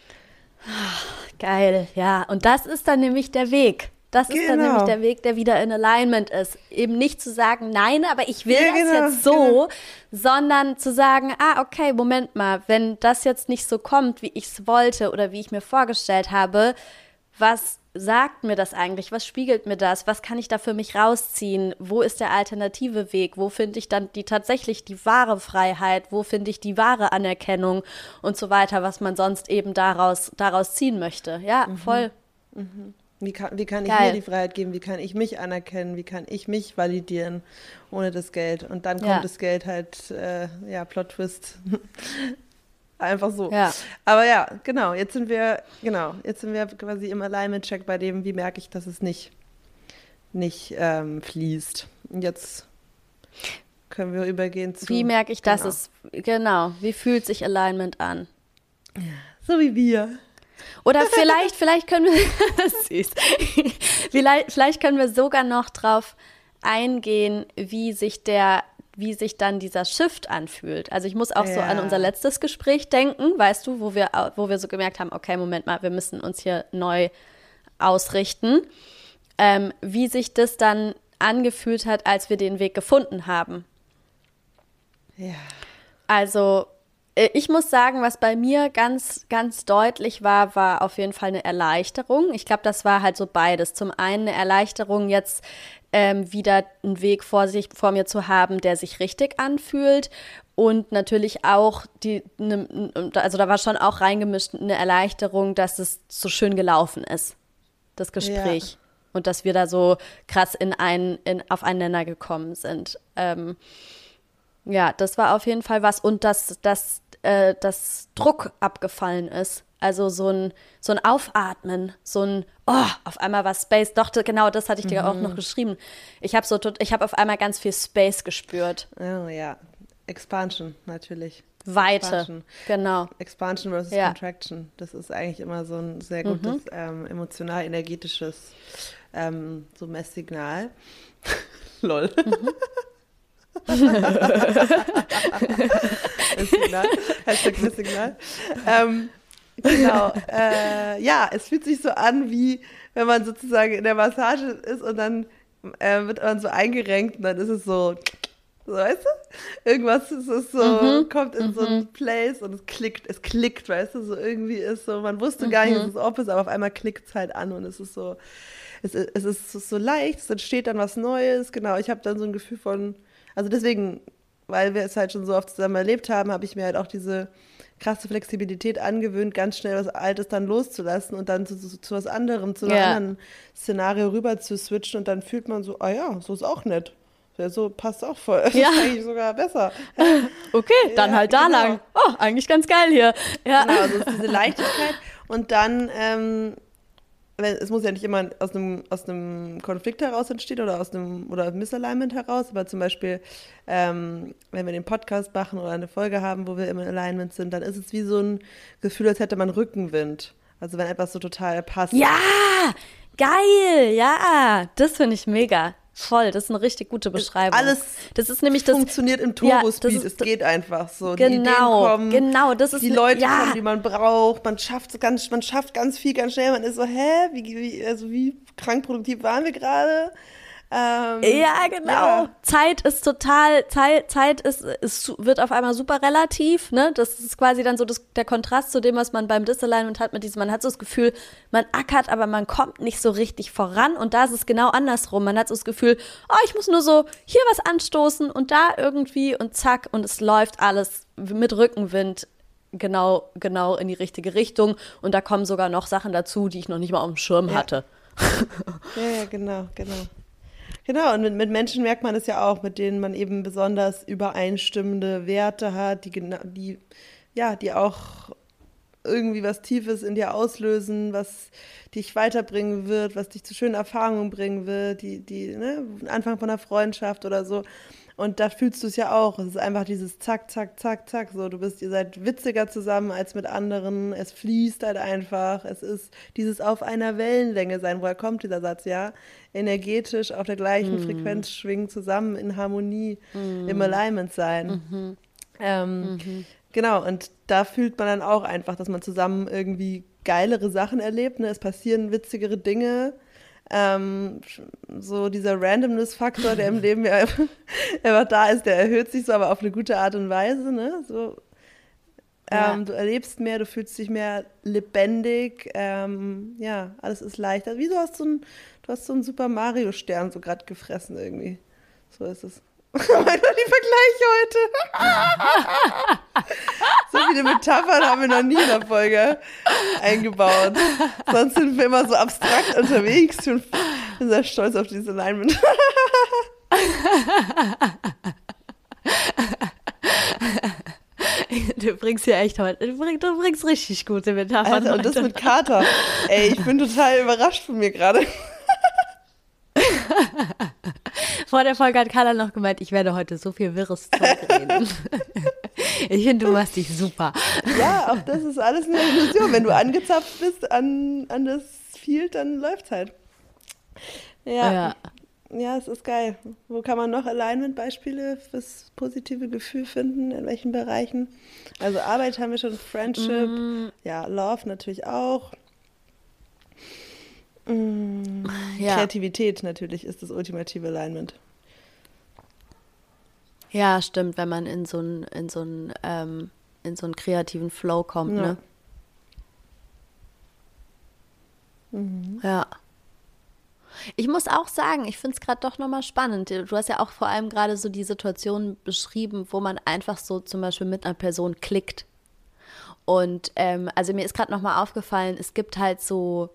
Geil, ja. Und das ist dann nämlich der Weg. Das genau. ist dann nämlich genau. der Weg, der wieder in Alignment ist. Eben nicht zu sagen, nein, aber ich will ja, das genau, jetzt so, genau. sondern zu sagen, ah, okay, Moment mal, wenn das jetzt nicht so kommt, wie ich es wollte oder wie ich mir vorgestellt habe, was sagt mir das eigentlich? Was spiegelt mir das? Was kann ich da für mich rausziehen? Wo ist der alternative Weg? Wo finde ich dann die tatsächlich die wahre Freiheit? Wo finde ich die wahre Anerkennung und so weiter, was man sonst eben daraus, daraus ziehen möchte? Ja, mhm. voll. Mhm. Wie kann, wie kann ich mir die Freiheit geben? Wie kann ich mich anerkennen? Wie kann ich mich validieren ohne das Geld? Und dann kommt ja. das Geld halt, äh, ja, Plot-Twist. Einfach so. Ja. Aber ja, genau, jetzt sind wir, genau, jetzt sind wir quasi im Alignment-Check bei dem, wie merke ich, dass es nicht, nicht ähm, fließt. Und jetzt können wir übergehen zu. Wie merke ich, dass genau. es, genau, wie fühlt sich Alignment an? So wie wir. Oder vielleicht, vielleicht können wir, süß, vielleicht, vielleicht können wir sogar noch drauf eingehen, wie sich der wie sich dann dieser Shift anfühlt. Also ich muss auch ja. so an unser letztes Gespräch denken, weißt du, wo wir, wo wir so gemerkt haben, okay, Moment mal, wir müssen uns hier neu ausrichten. Ähm, wie sich das dann angefühlt hat, als wir den Weg gefunden haben. Ja. Also äh, ich muss sagen, was bei mir ganz, ganz deutlich war, war auf jeden Fall eine Erleichterung. Ich glaube, das war halt so beides. Zum einen eine Erleichterung, jetzt ähm, wieder einen Weg vor sich, vor mir zu haben, der sich richtig anfühlt. Und natürlich auch die, ne, also da war schon auch reingemischt eine Erleichterung, dass es so schön gelaufen ist, das Gespräch. Ja. Und dass wir da so krass in ein, in, auf einen Nenner gekommen sind. Ähm, ja, das war auf jeden Fall was. Und dass, dass, äh, dass Druck abgefallen ist. Also so ein, so ein Aufatmen, so ein, oh, auf einmal war Space. Doch, genau, das hatte ich dir mhm. auch noch mhm. geschrieben. Ich habe so, ich habe auf einmal ganz viel Space gespürt. Oh ja, Expansion natürlich. Weite, Expansion. genau. Expansion versus ja. Contraction. Das ist eigentlich immer so ein sehr gutes mhm. ähm, emotional-energetisches ähm, so Messsignal. Lol. Mhm. Signal. Hashtag Signal. Ähm, genau. Äh, ja, es fühlt sich so an, wie wenn man sozusagen in der Massage ist und dann äh, wird man so eingerenkt und dann ist es so, so weißt du? Irgendwas ist es so, mhm. kommt in mhm. so ein Place und es klickt, es klickt, weißt du? So irgendwie ist so, man wusste gar nicht, dass es ob ist, aber auf einmal klickt es halt an und es ist so, es, es ist so leicht, es entsteht dann was Neues, genau. Ich habe dann so ein Gefühl von, also deswegen, weil wir es halt schon so oft zusammen erlebt haben, habe ich mir halt auch diese krasse Flexibilität angewöhnt, ganz schnell was Altes dann loszulassen und dann zu, zu, zu was anderem, zu einem ja. anderen Szenario rüber zu switchen und dann fühlt man so, ah ja, so ist auch nett. Ja, so passt auch voll. Das ja. ist eigentlich sogar besser. Okay, dann ja, halt da genau. lang. Oh, eigentlich ganz geil hier. Ja. Genau, also diese Leichtigkeit. Und dann ähm, es muss ja nicht immer aus einem, aus einem Konflikt heraus entstehen oder aus einem oder Misalignment heraus, aber zum Beispiel, ähm, wenn wir den Podcast machen oder eine Folge haben, wo wir im Alignment sind, dann ist es wie so ein Gefühl, als hätte man Rückenwind. Also wenn etwas so total passt. Ja, geil, ja, das finde ich mega. Voll, das ist eine richtig gute Beschreibung. Alles das ist nämlich das, funktioniert im Turbospeed, ja, es geht einfach so. Genau, kommen, genau, das ist die Leute ja. kommen, die man braucht, man schafft ganz, man schafft ganz viel ganz schnell, man ist so, hä, wie, wie also wie krank produktiv waren wir gerade? Ähm, ja, genau. Ja. Zeit ist total, Zeit, Zeit ist, ist, wird auf einmal super relativ. Ne? Das ist quasi dann so das, der Kontrast zu dem, was man beim Disalignment hat mit diesem, man hat so das Gefühl, man ackert, aber man kommt nicht so richtig voran. Und da ist es genau andersrum. Man hat so das Gefühl, oh, ich muss nur so hier was anstoßen und da irgendwie und zack und es läuft alles mit Rückenwind genau, genau in die richtige Richtung. Und da kommen sogar noch Sachen dazu, die ich noch nicht mal auf dem Schirm ja. hatte. ja, ja, genau, genau. Genau, und mit, mit Menschen merkt man es ja auch, mit denen man eben besonders übereinstimmende Werte hat, die, die, ja, die auch irgendwie was Tiefes in dir auslösen, was dich weiterbringen wird, was dich zu schönen Erfahrungen bringen wird, die, die, ne, Anfang von einer Freundschaft oder so. Und da fühlst du es ja auch. Es ist einfach dieses Zack, Zack, Zack, Zack. So, du bist, ihr seid witziger zusammen als mit anderen. Es fließt halt einfach. Es ist dieses auf einer Wellenlänge sein. Woher kommt dieser Satz? Ja, energetisch auf der gleichen mm. Frequenz schwingen, zusammen in Harmonie, mm. im Alignment sein. Mhm. Ähm, mhm. Genau. Und da fühlt man dann auch einfach, dass man zusammen irgendwie geilere Sachen erlebt. Ne? Es passieren witzigere Dinge ähm, so dieser Randomness-Faktor, der im Leben ja einfach da ist, der erhöht sich so, aber auf eine gute Art und Weise. Ne? So, ähm, ja. Du erlebst mehr, du fühlst dich mehr lebendig. Ähm, ja, alles ist leichter. Wieso hast du, ein, du hast so einen Super Mario-Stern so gerade gefressen irgendwie? So ist es. Einfach die Vergleiche heute. so viele Metaphern haben wir noch nie in der Folge eingebaut. Sonst sind wir immer so abstrakt unterwegs. Ich bin sehr stolz auf diese Alignment. Du bringst ja echt heute, du bringst, du bringst richtig gute Metaphern. Alter, und das mit Kater. Ey, ich bin total überrascht von mir gerade. Vor der Folge hat Carla noch gemeint, ich werde heute so viel wirres Zeug reden. ich finde, du machst dich super. Ja, auch das ist alles eine Illusion. Wenn du angezapft bist an, an das Field, dann läuft es halt. Ja. ja. Ja, es ist geil. Wo kann man noch Alignment-Beispiele fürs positive Gefühl finden? In welchen Bereichen? Also Arbeit haben wir schon, Friendship, mm. ja, Love natürlich auch. Mm, ja. Kreativität natürlich ist das ultimative Alignment. Ja, stimmt, wenn man in so einen in so einen ähm, in so einen kreativen Flow kommt, ja. ne? Mhm. Ja. Ich muss auch sagen, ich finde es gerade doch nochmal spannend. Du hast ja auch vor allem gerade so die Situation beschrieben, wo man einfach so zum Beispiel mit einer Person klickt. Und ähm, also mir ist gerade nochmal aufgefallen, es gibt halt so,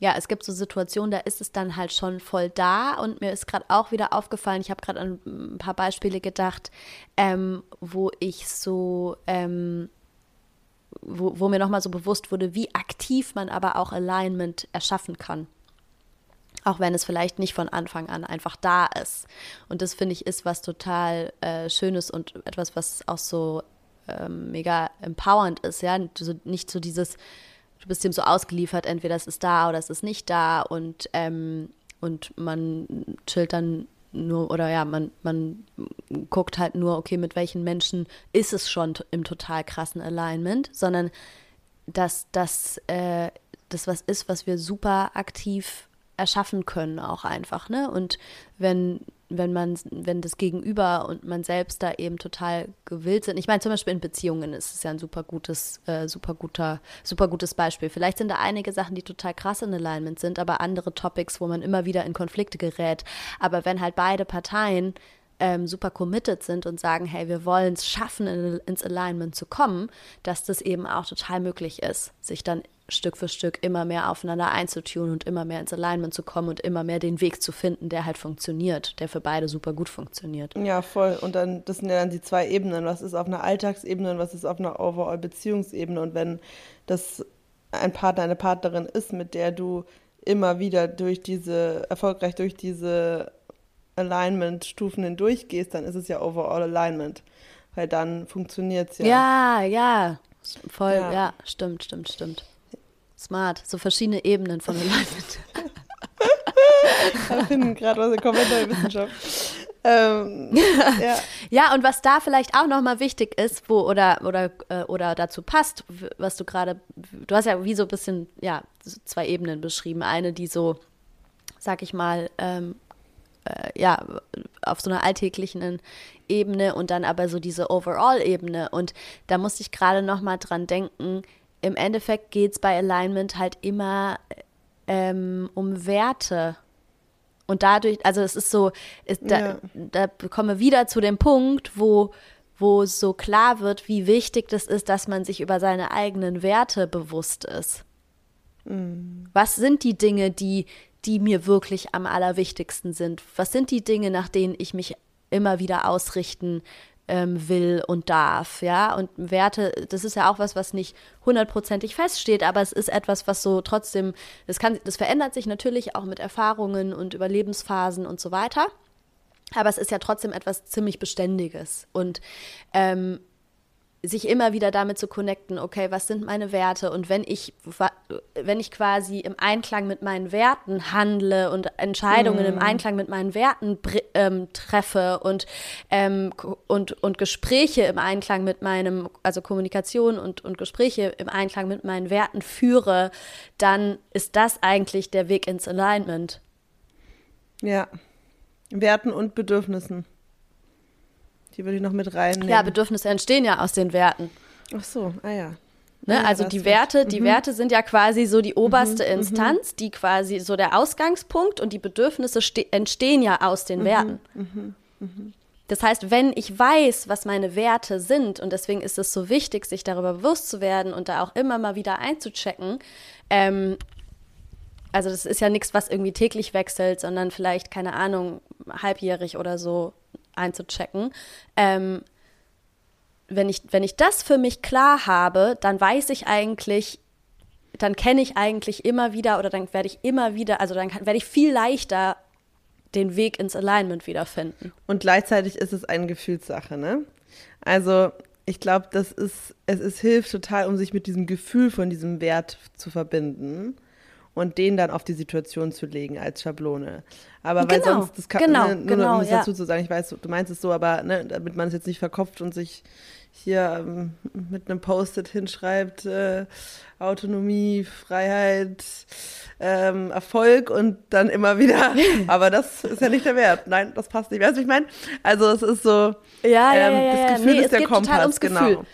ja, es gibt so Situationen, da ist es dann halt schon voll da. Und mir ist gerade auch wieder aufgefallen, ich habe gerade an ein paar Beispiele gedacht, ähm, wo ich so, ähm, wo, wo mir nochmal so bewusst wurde, wie aktiv man aber auch Alignment erschaffen kann. Auch wenn es vielleicht nicht von Anfang an einfach da ist. Und das finde ich ist was total äh, Schönes und etwas, was auch so ähm, mega empowernd ist, ja. So, nicht so dieses, du bist dem so ausgeliefert, entweder es ist da oder es ist nicht da und, ähm, und man chillt dann nur, oder ja, man, man guckt halt nur, okay, mit welchen Menschen ist es schon im total krassen Alignment, sondern dass das, äh, das was ist, was wir super aktiv erschaffen können, auch einfach, ne? Und wenn wenn man, wenn das Gegenüber und man selbst da eben total gewillt sind. Ich meine, zum Beispiel in Beziehungen ist es ja ein super gutes, äh, super guter, super gutes Beispiel. Vielleicht sind da einige Sachen, die total krass in Alignment sind, aber andere Topics, wo man immer wieder in Konflikte gerät. Aber wenn halt beide Parteien ähm, super committed sind und sagen, hey, wir wollen es schaffen, in, ins Alignment zu kommen, dass das eben auch total möglich ist, sich dann Stück für Stück immer mehr aufeinander einzutun und immer mehr ins Alignment zu kommen und immer mehr den Weg zu finden, der halt funktioniert, der für beide super gut funktioniert. Ja, voll. Und dann, das sind ja dann die zwei Ebenen. Was ist auf einer Alltagsebene und was ist auf einer Overall-Beziehungsebene? Und wenn das ein Partner, eine Partnerin ist, mit der du immer wieder durch diese, erfolgreich durch diese Alignment-Stufen hindurchgehst, dann ist es ja Overall Alignment. Weil dann funktioniert es ja. Ja, ja. Voll, ja. ja, stimmt, stimmt, stimmt. Smart, so verschiedene Ebenen von Alignment. Wir finden gerade was in Kommentarwissenschaft. Ähm, ja. ja, und was da vielleicht auch nochmal wichtig ist, wo oder, oder, äh, oder dazu passt, was du gerade, du hast ja wie so ein bisschen, ja, zwei Ebenen beschrieben. Eine, die so, sag ich mal, ähm, äh, ja, auf so einer alltäglichen Ebene und dann aber so diese Overall-Ebene. Und da musste ich gerade nochmal dran denken, im Endeffekt geht es bei Alignment halt immer ähm, um Werte. Und dadurch, also es ist so, ist, da, ja. da kommen wir wieder zu dem Punkt, wo, wo so klar wird, wie wichtig das ist, dass man sich über seine eigenen Werte bewusst ist. Mhm. Was sind die Dinge, die, die mir wirklich am allerwichtigsten sind? Was sind die Dinge, nach denen ich mich immer wieder ausrichten ähm, will und darf, ja. Und Werte, das ist ja auch was, was nicht hundertprozentig feststeht, aber es ist etwas, was so trotzdem, das kann, das verändert sich natürlich auch mit Erfahrungen und Überlebensphasen und so weiter. Aber es ist ja trotzdem etwas ziemlich Beständiges. Und ähm, sich immer wieder damit zu connecten, okay, was sind meine Werte und wenn ich, wenn ich quasi im Einklang mit meinen Werten handle und Entscheidungen mm. im mhm. Einklang mit meinen Werten ähm, treffe und, ähm, und, und Gespräche im Einklang mit meinem, also Kommunikation und, und Gespräche im Einklang mit meinen Werten führe, dann ist das eigentlich der Weg ins Alignment. Ja, Werten und Bedürfnissen. Die würde ich noch mit reinnehmen. Ja, Bedürfnisse entstehen ja aus den Werten. Ach so, ah ja. Ne, ja, also die Werte, die mhm. Werte sind ja quasi so die oberste mhm, mhm. Instanz, die quasi so der Ausgangspunkt und die Bedürfnisse entstehen ja aus den mhm, Werten. Mhm, mhm. Das heißt, wenn ich weiß, was meine Werte sind, und deswegen ist es so wichtig, sich darüber bewusst zu werden und da auch immer mal wieder einzuchecken, ähm, also das ist ja nichts, was irgendwie täglich wechselt, sondern vielleicht, keine Ahnung, halbjährig oder so einzuchecken. Ähm, wenn, ich, wenn ich das für mich klar habe, dann weiß ich eigentlich, dann kenne ich eigentlich immer wieder oder dann werde ich immer wieder, also dann werde ich viel leichter den Weg ins Alignment wiederfinden. Und gleichzeitig ist es eine Gefühlssache, ne? Also ich glaube, das ist, es ist, hilft total, um sich mit diesem Gefühl von diesem Wert zu verbinden und den dann auf die Situation zu legen als Schablone. Aber weil genau, sonst, das kann, genau, ne, nur genau, um es ja. dazu zu sagen, ich weiß, du meinst es so, aber ne, damit man es jetzt nicht verkopft und sich hier ähm, mit einem Post-it hinschreibt, äh, Autonomie, Freiheit, ähm, Erfolg und dann immer wieder, aber das ist ja nicht der Wert. Nein, das passt nicht. Weißt du, ich meine? Also es ist so, ja, ähm, ja, ja, das Gefühl nee, ist der Kompass, genau.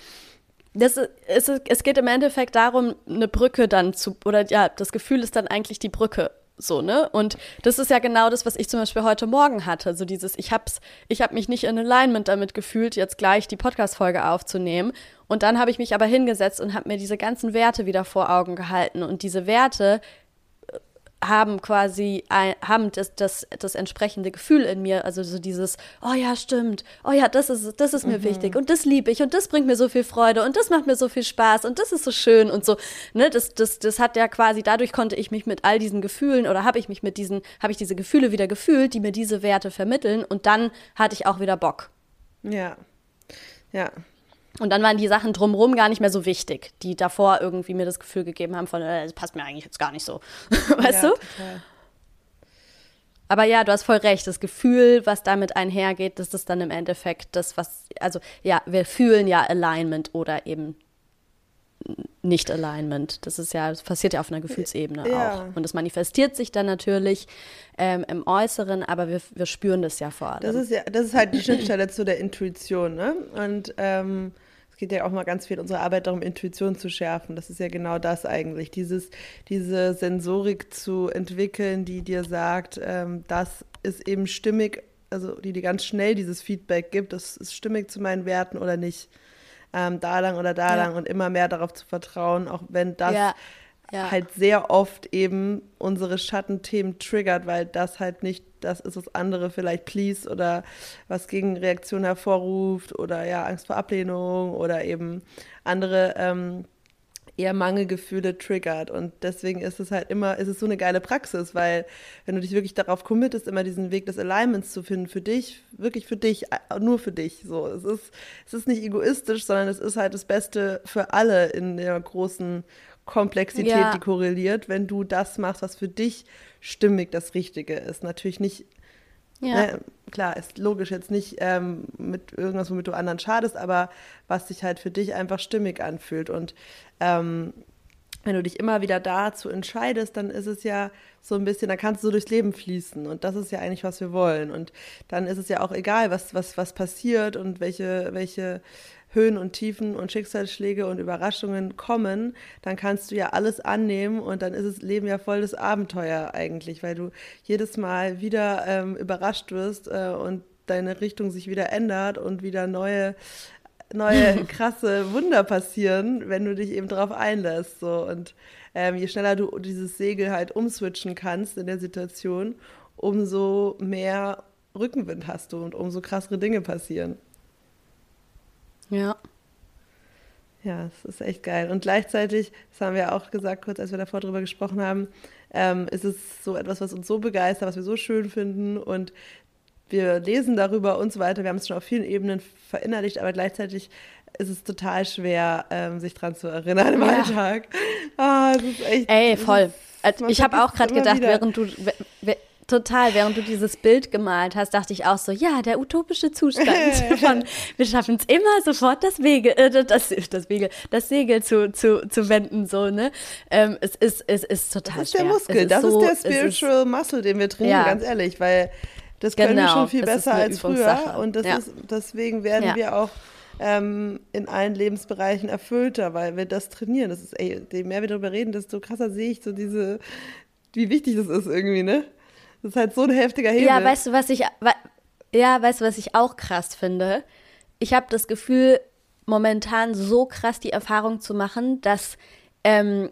Das ist, es geht im Endeffekt darum, eine Brücke dann zu, oder ja, das Gefühl ist dann eigentlich die Brücke. So, ne? Und das ist ja genau das, was ich zum Beispiel heute Morgen hatte. So dieses, ich hab's, ich habe mich nicht in Alignment damit gefühlt, jetzt gleich die Podcast-Folge aufzunehmen. Und dann habe ich mich aber hingesetzt und habe mir diese ganzen Werte wieder vor Augen gehalten. Und diese Werte haben quasi ein, haben das, das, das entsprechende Gefühl in mir, also so dieses, oh ja, stimmt, oh ja, das ist, das ist mir mhm. wichtig. Und das liebe ich. Und das bringt mir so viel Freude. Und das macht mir so viel Spaß. Und das ist so schön und so, ne, das, das, das hat ja quasi, dadurch konnte ich mich mit all diesen Gefühlen oder habe ich mich mit diesen, habe ich diese Gefühle wieder gefühlt, die mir diese Werte vermitteln. Und dann hatte ich auch wieder Bock. Ja, ja, und dann waren die Sachen drumherum gar nicht mehr so wichtig, die davor irgendwie mir das Gefühl gegeben haben von, äh, das passt mir eigentlich jetzt gar nicht so. weißt ja, du? Total. Aber ja, du hast voll recht. Das Gefühl, was damit einhergeht, das ist dann im Endeffekt das, was, also ja, wir fühlen ja Alignment oder eben nicht Alignment. Das ist ja, das passiert ja auf einer Gefühlsebene ja. auch. Und das manifestiert sich dann natürlich ähm, im Äußeren, aber wir, wir spüren das ja vor allem. Das ist ja, das ist halt die Schnittstelle zu der Intuition, ne? Und ähm, es geht ja auch mal ganz viel in unserer Arbeit darum, Intuition zu schärfen. Das ist ja genau das eigentlich. Dieses, diese Sensorik zu entwickeln, die dir sagt, ähm, das ist eben stimmig, also die dir ganz schnell dieses Feedback gibt, das ist stimmig zu meinen Werten oder nicht ähm, da lang oder da ja. lang und immer mehr darauf zu vertrauen, auch wenn das ja. Ja. halt sehr oft eben unsere Schattenthemen triggert, weil das halt nicht das ist, was andere vielleicht please oder was gegen Reaktion hervorruft oder ja, Angst vor Ablehnung oder eben andere ähm, eher Mangelgefühle triggert. Und deswegen ist es halt immer, ist es so eine geile Praxis, weil wenn du dich wirklich darauf committest, immer diesen Weg des Alignments zu finden, für dich, wirklich für dich, nur für dich. So, es ist, es ist nicht egoistisch, sondern es ist halt das Beste für alle in der großen Komplexität, ja. die korreliert, wenn du das machst, was für dich stimmig das Richtige ist. Natürlich nicht ja. Ne, klar, ist logisch jetzt nicht ähm, mit irgendwas, womit du anderen schadest, aber was sich halt für dich einfach stimmig anfühlt. Und ähm, wenn du dich immer wieder dazu entscheidest, dann ist es ja so ein bisschen, dann kannst du so durchs Leben fließen. Und das ist ja eigentlich, was wir wollen. Und dann ist es ja auch egal, was, was, was passiert und welche, welche Höhen und Tiefen und Schicksalsschläge und Überraschungen kommen, dann kannst du ja alles annehmen und dann ist das Leben ja voll das Abenteuer eigentlich, weil du jedes Mal wieder ähm, überrascht wirst äh, und deine Richtung sich wieder ändert und wieder neue neue krasse Wunder passieren, wenn du dich eben darauf einlässt. So. Und ähm, je schneller du dieses Segel halt umswitchen kannst in der Situation, umso mehr Rückenwind hast du und umso krassere Dinge passieren. Ja. Ja, es ist echt geil. Und gleichzeitig, das haben wir auch gesagt, kurz als wir davor drüber gesprochen haben, ähm, ist es so etwas, was uns so begeistert, was wir so schön finden und wir lesen darüber und so weiter. Wir haben es schon auf vielen Ebenen verinnerlicht, aber gleichzeitig ist es total schwer, ähm, sich dran zu erinnern im ja. Alltag. Ah, es ist echt. Ey, voll. Ist, ich habe auch gerade gedacht, wieder. während du Total, während du dieses Bild gemalt hast, dachte ich auch so, ja, der utopische Zustand von, wir schaffen es immer sofort das Wege, äh, das, das Wege, das Segel zu, zu, zu wenden, so, ne? Ähm, es ist, es ist total Das ist schwer. der Muskel, ist das so, ist der Spiritual ist, Muscle, den wir trainieren, ja. ganz ehrlich, weil das können genau, wir schon viel besser als früher und das ja. ist, deswegen werden ja. wir auch ähm, in allen Lebensbereichen erfüllter, weil wir das trainieren. Das ist, ey, je mehr wir darüber reden, desto krasser sehe ich so diese, wie wichtig das ist irgendwie, ne? Das ist halt so ein heftiger Hebel. Ja, weißt du, was ich, ja, weißt du, was ich auch krass finde? Ich habe das Gefühl, momentan so krass die Erfahrung zu machen, dass ähm,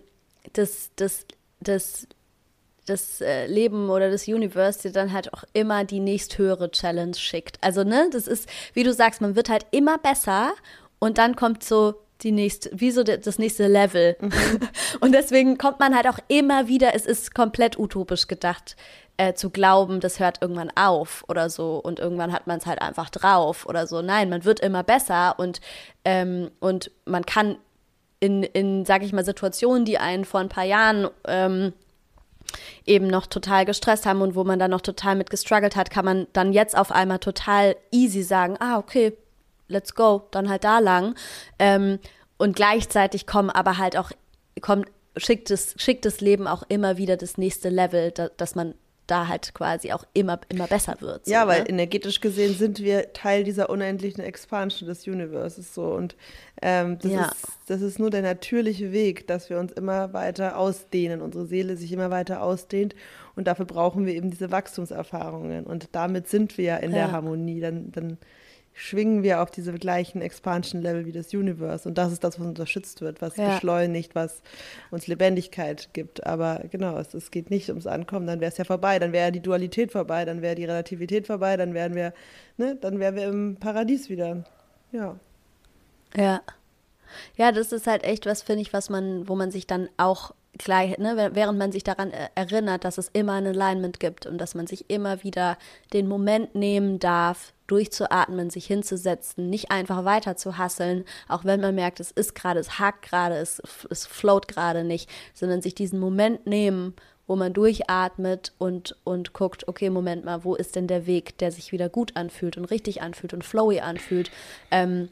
das, das, das, das äh, Leben oder das Universe dir dann halt auch immer die nächsthöhere Challenge schickt. Also, ne, das ist, wie du sagst, man wird halt immer besser und dann kommt so die nächste, wie so das nächste Level. Mhm. Und deswegen kommt man halt auch immer wieder, es ist komplett utopisch gedacht, äh, zu glauben, das hört irgendwann auf oder so und irgendwann hat man es halt einfach drauf oder so. Nein, man wird immer besser und, ähm, und man kann in, in, sag ich mal, Situationen, die einen vor ein paar Jahren ähm, eben noch total gestresst haben und wo man dann noch total mit gestruggelt hat, kann man dann jetzt auf einmal total easy sagen, ah, okay, let's go, dann halt da lang. Ähm, und gleichzeitig kommen aber halt auch, kommt, schickt das, schickt das Leben auch immer wieder das nächste Level, da, dass man da halt quasi auch immer, immer besser wird. So, ja, weil ne? energetisch gesehen sind wir Teil dieser unendlichen Expansion des Universes so und ähm, das, ja. ist, das ist nur der natürliche Weg, dass wir uns immer weiter ausdehnen, unsere Seele sich immer weiter ausdehnt und dafür brauchen wir eben diese Wachstumserfahrungen und damit sind wir ja in ja. der Harmonie, dann, dann schwingen wir auf diese gleichen Expansion-Level wie das Universe. Und das ist das, was unterstützt wird, was ja. beschleunigt, was uns Lebendigkeit gibt. Aber genau, es, es geht nicht ums Ankommen, dann wäre es ja vorbei, dann wäre ja die Dualität vorbei, dann wäre die Relativität vorbei, dann wären wir, ne, dann wären wir im Paradies wieder. Ja. Ja. Ja, das ist halt echt was, finde ich, was man, wo man sich dann auch gleich, ne, während man sich daran äh, erinnert, dass es immer ein Alignment gibt und dass man sich immer wieder den Moment nehmen darf, durchzuatmen, sich hinzusetzen, nicht einfach weiter zu hasseln, auch wenn man merkt, es ist gerade, es hakt gerade, es, es float gerade nicht, sondern sich diesen Moment nehmen wo man durchatmet und, und guckt, okay, Moment mal, wo ist denn der Weg, der sich wieder gut anfühlt und richtig anfühlt und flowy anfühlt. Ähm,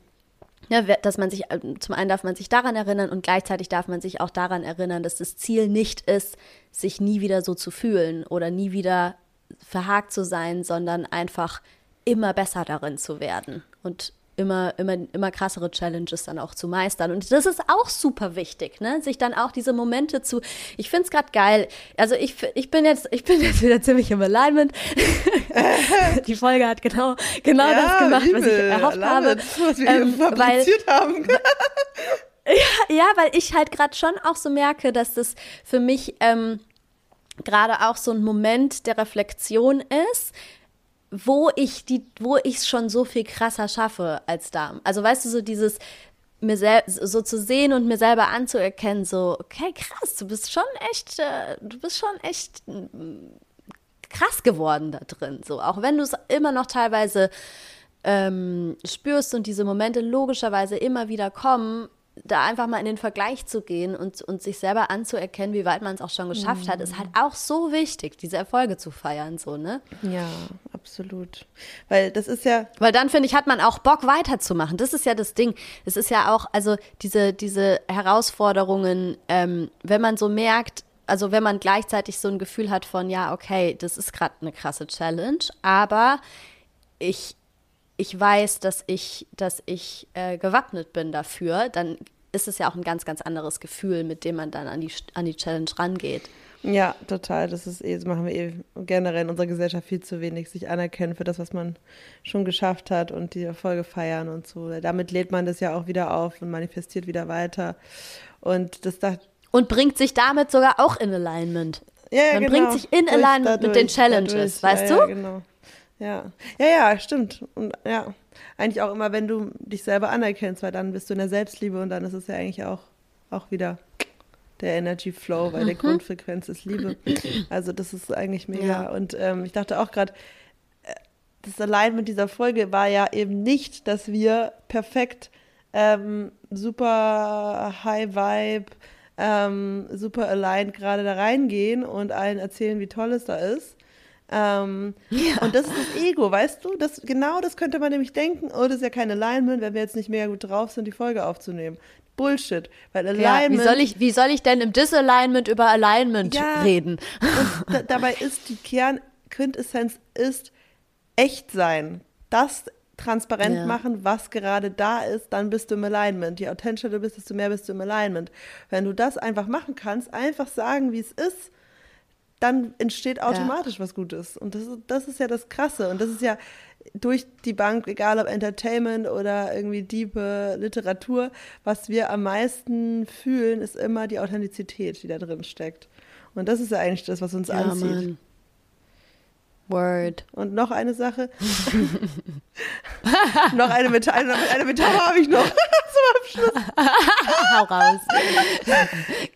ja, dass man sich, ähm, zum einen darf man sich daran erinnern und gleichzeitig darf man sich auch daran erinnern, dass das Ziel nicht ist, sich nie wieder so zu fühlen oder nie wieder verhakt zu sein, sondern einfach immer besser darin zu werden und immer, immer, immer krassere Challenges dann auch zu meistern. Und das ist auch super wichtig, ne? Sich dann auch diese Momente zu. Ich finde es gerade geil. Also ich, ich bin jetzt, ich bin jetzt wieder ziemlich im Alignment. Die Folge hat genau, genau ja, das gemacht, übel. was ich erhofft habe. Was wir ähm, weil, haben. ja, ja, weil ich halt gerade schon auch so merke, dass das für mich ähm, gerade auch so ein Moment der Reflexion ist wo ich die, wo ich es schon so viel krasser schaffe als da. Also weißt du, so dieses mir so zu sehen und mir selber anzuerkennen, so, okay, krass, du bist schon echt, äh, du bist schon echt mm, krass geworden da drin. So, auch wenn du es immer noch teilweise ähm, spürst und diese Momente logischerweise immer wieder kommen, da einfach mal in den Vergleich zu gehen und, und sich selber anzuerkennen, wie weit man es auch schon geschafft mhm. hat, ist halt auch so wichtig, diese Erfolge zu feiern, so, ne? Ja, absolut. Weil das ist ja. Weil dann, finde ich, hat man auch Bock weiterzumachen. Das ist ja das Ding. Es ist ja auch, also diese, diese Herausforderungen, ähm, wenn man so merkt, also wenn man gleichzeitig so ein Gefühl hat von, ja, okay, das ist gerade eine krasse Challenge, aber ich ich weiß, dass ich, dass ich äh, gewappnet bin dafür, dann ist es ja auch ein ganz, ganz anderes Gefühl, mit dem man dann an die, an die Challenge rangeht. Ja, total. Das ist eh, das machen wir eh generell in unserer Gesellschaft viel zu wenig, sich anerkennen für das, was man schon geschafft hat und die Erfolge feiern und so. Damit lädt man das ja auch wieder auf und manifestiert wieder weiter. Und das da und bringt sich damit sogar auch in Alignment. Ja, ja man genau. bringt sich in Alignment dadurch, mit den Challenges, dadurch. weißt ja, du? Ja, genau. Ja, ja, ja, stimmt. Und ja, eigentlich auch immer, wenn du dich selber anerkennst, weil dann bist du in der Selbstliebe und dann ist es ja eigentlich auch, auch wieder der Energy Flow, weil mhm. der Grundfrequenz ist Liebe. Also das ist eigentlich mega. Ja. Und ähm, ich dachte auch gerade, äh, das allein mit dieser Folge war ja eben nicht, dass wir perfekt ähm, super High Vibe, ähm, super aligned gerade da reingehen und allen erzählen, wie toll es da ist, ähm, ja. Und das ist das Ego, weißt du? Das, genau das könnte man nämlich denken, oh, das ist ja kein Alignment, wenn wir jetzt nicht mega gut drauf sind, die Folge aufzunehmen. Bullshit. Weil Alignment. Ja, wie, soll ich, wie soll ich denn im Disalignment über Alignment ja, reden? Da, dabei ist die Kernquintessenz ist echt sein. Das transparent ja. machen, was gerade da ist, dann bist du im Alignment. Je authentischer du bist, desto mehr bist du im Alignment. Wenn du das einfach machen kannst, einfach sagen, wie es ist, dann entsteht automatisch ja. was Gutes. Und das, das ist ja das Krasse. Und das ist ja durch die Bank, egal ob Entertainment oder irgendwie diepe Literatur, was wir am meisten fühlen, ist immer die Authentizität, die da drin steckt. Und das ist ja eigentlich das, was uns ja, anzieht. Mann. Word. Und noch eine Sache. noch eine Metapher, eine Metapher habe ich noch zum Abschluss. Hau raus.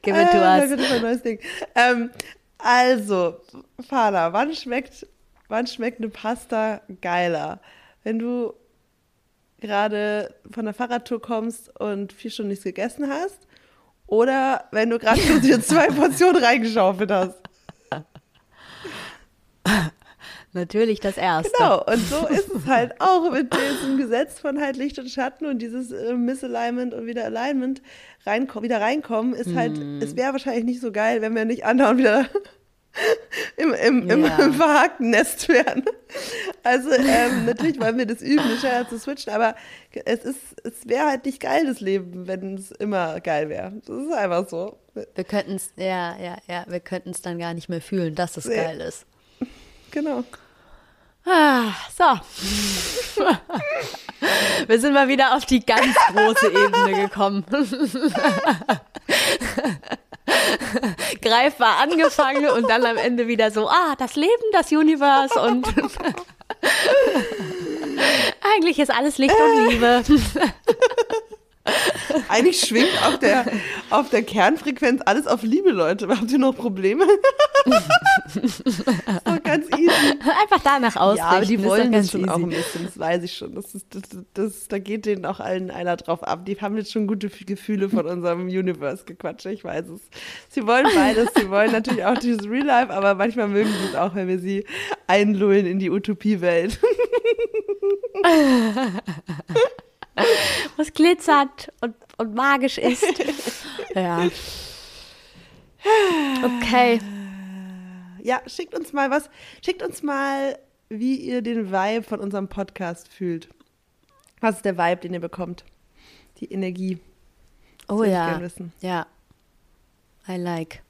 Give it to us. Das ist ein neues Ding. Ähm, also, Fana, wann schmeckt, wann schmeckt eine Pasta geiler? Wenn du gerade von der Fahrradtour kommst und vier Stunden nichts gegessen hast oder wenn du gerade dir zwei Portionen reingeschaufelt hast? Natürlich das Erste. Genau, und so ist es halt auch mit diesem Gesetz von halt Licht und Schatten und dieses äh, Misalignment und wieder Alignment rein, wieder reinkommen, ist halt, mm. es wäre wahrscheinlich nicht so geil, wenn wir nicht andauernd wieder im, im, im, ja. im verhakten Nest wären. Also ähm, natürlich wollen wir das üben, schneller zu switchen, aber es ist, es wäre halt nicht geil, das Leben, wenn es immer geil wäre. Das ist einfach so. Wir könnten es, ja, ja, ja, wir könnten es dann gar nicht mehr fühlen, dass es nee. geil ist. Genau. Ah, so. Wir sind mal wieder auf die ganz große Ebene gekommen. Greifbar angefangen und dann am Ende wieder so, ah, das Leben, das Universe und eigentlich ist alles Licht und Liebe. Eigentlich schwingt auf der, auf der Kernfrequenz alles auf Liebe, Leute. Habt ihr noch Probleme? so. Einfach danach ausrichten. Ja, aber die wollen das schon easy. auch ein bisschen, das weiß ich schon. Das ist, das, das, da geht denen auch allen einer drauf ab. Die haben jetzt schon gute Gefühle von unserem Universe gequatscht, ich weiß es. Sie wollen beides. Sie wollen natürlich auch dieses Real Life, aber manchmal mögen sie es auch, wenn wir sie einlullen in die Utopiewelt. Was glitzert und, und magisch ist. ja. Okay. Ja, schickt uns mal was. Schickt uns mal, wie ihr den Vibe von unserem Podcast fühlt. Was ist der Vibe, den ihr bekommt? Die Energie. Das oh ja. Ja. I like.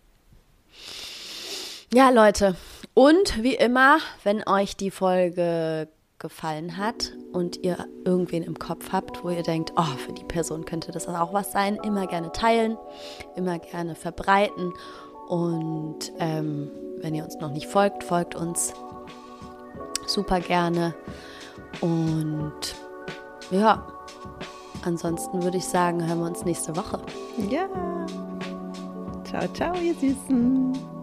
Ja, Leute. Und wie immer, wenn euch die Folge gefallen hat und ihr irgendwen im Kopf habt, wo ihr denkt, oh, für die Person könnte das auch was sein, immer gerne teilen, immer gerne verbreiten. Und ähm, wenn ihr uns noch nicht folgt, folgt uns super gerne. Und ja, ansonsten würde ich sagen, hören wir uns nächste Woche. Ja. Ciao, ciao, ihr Süßen.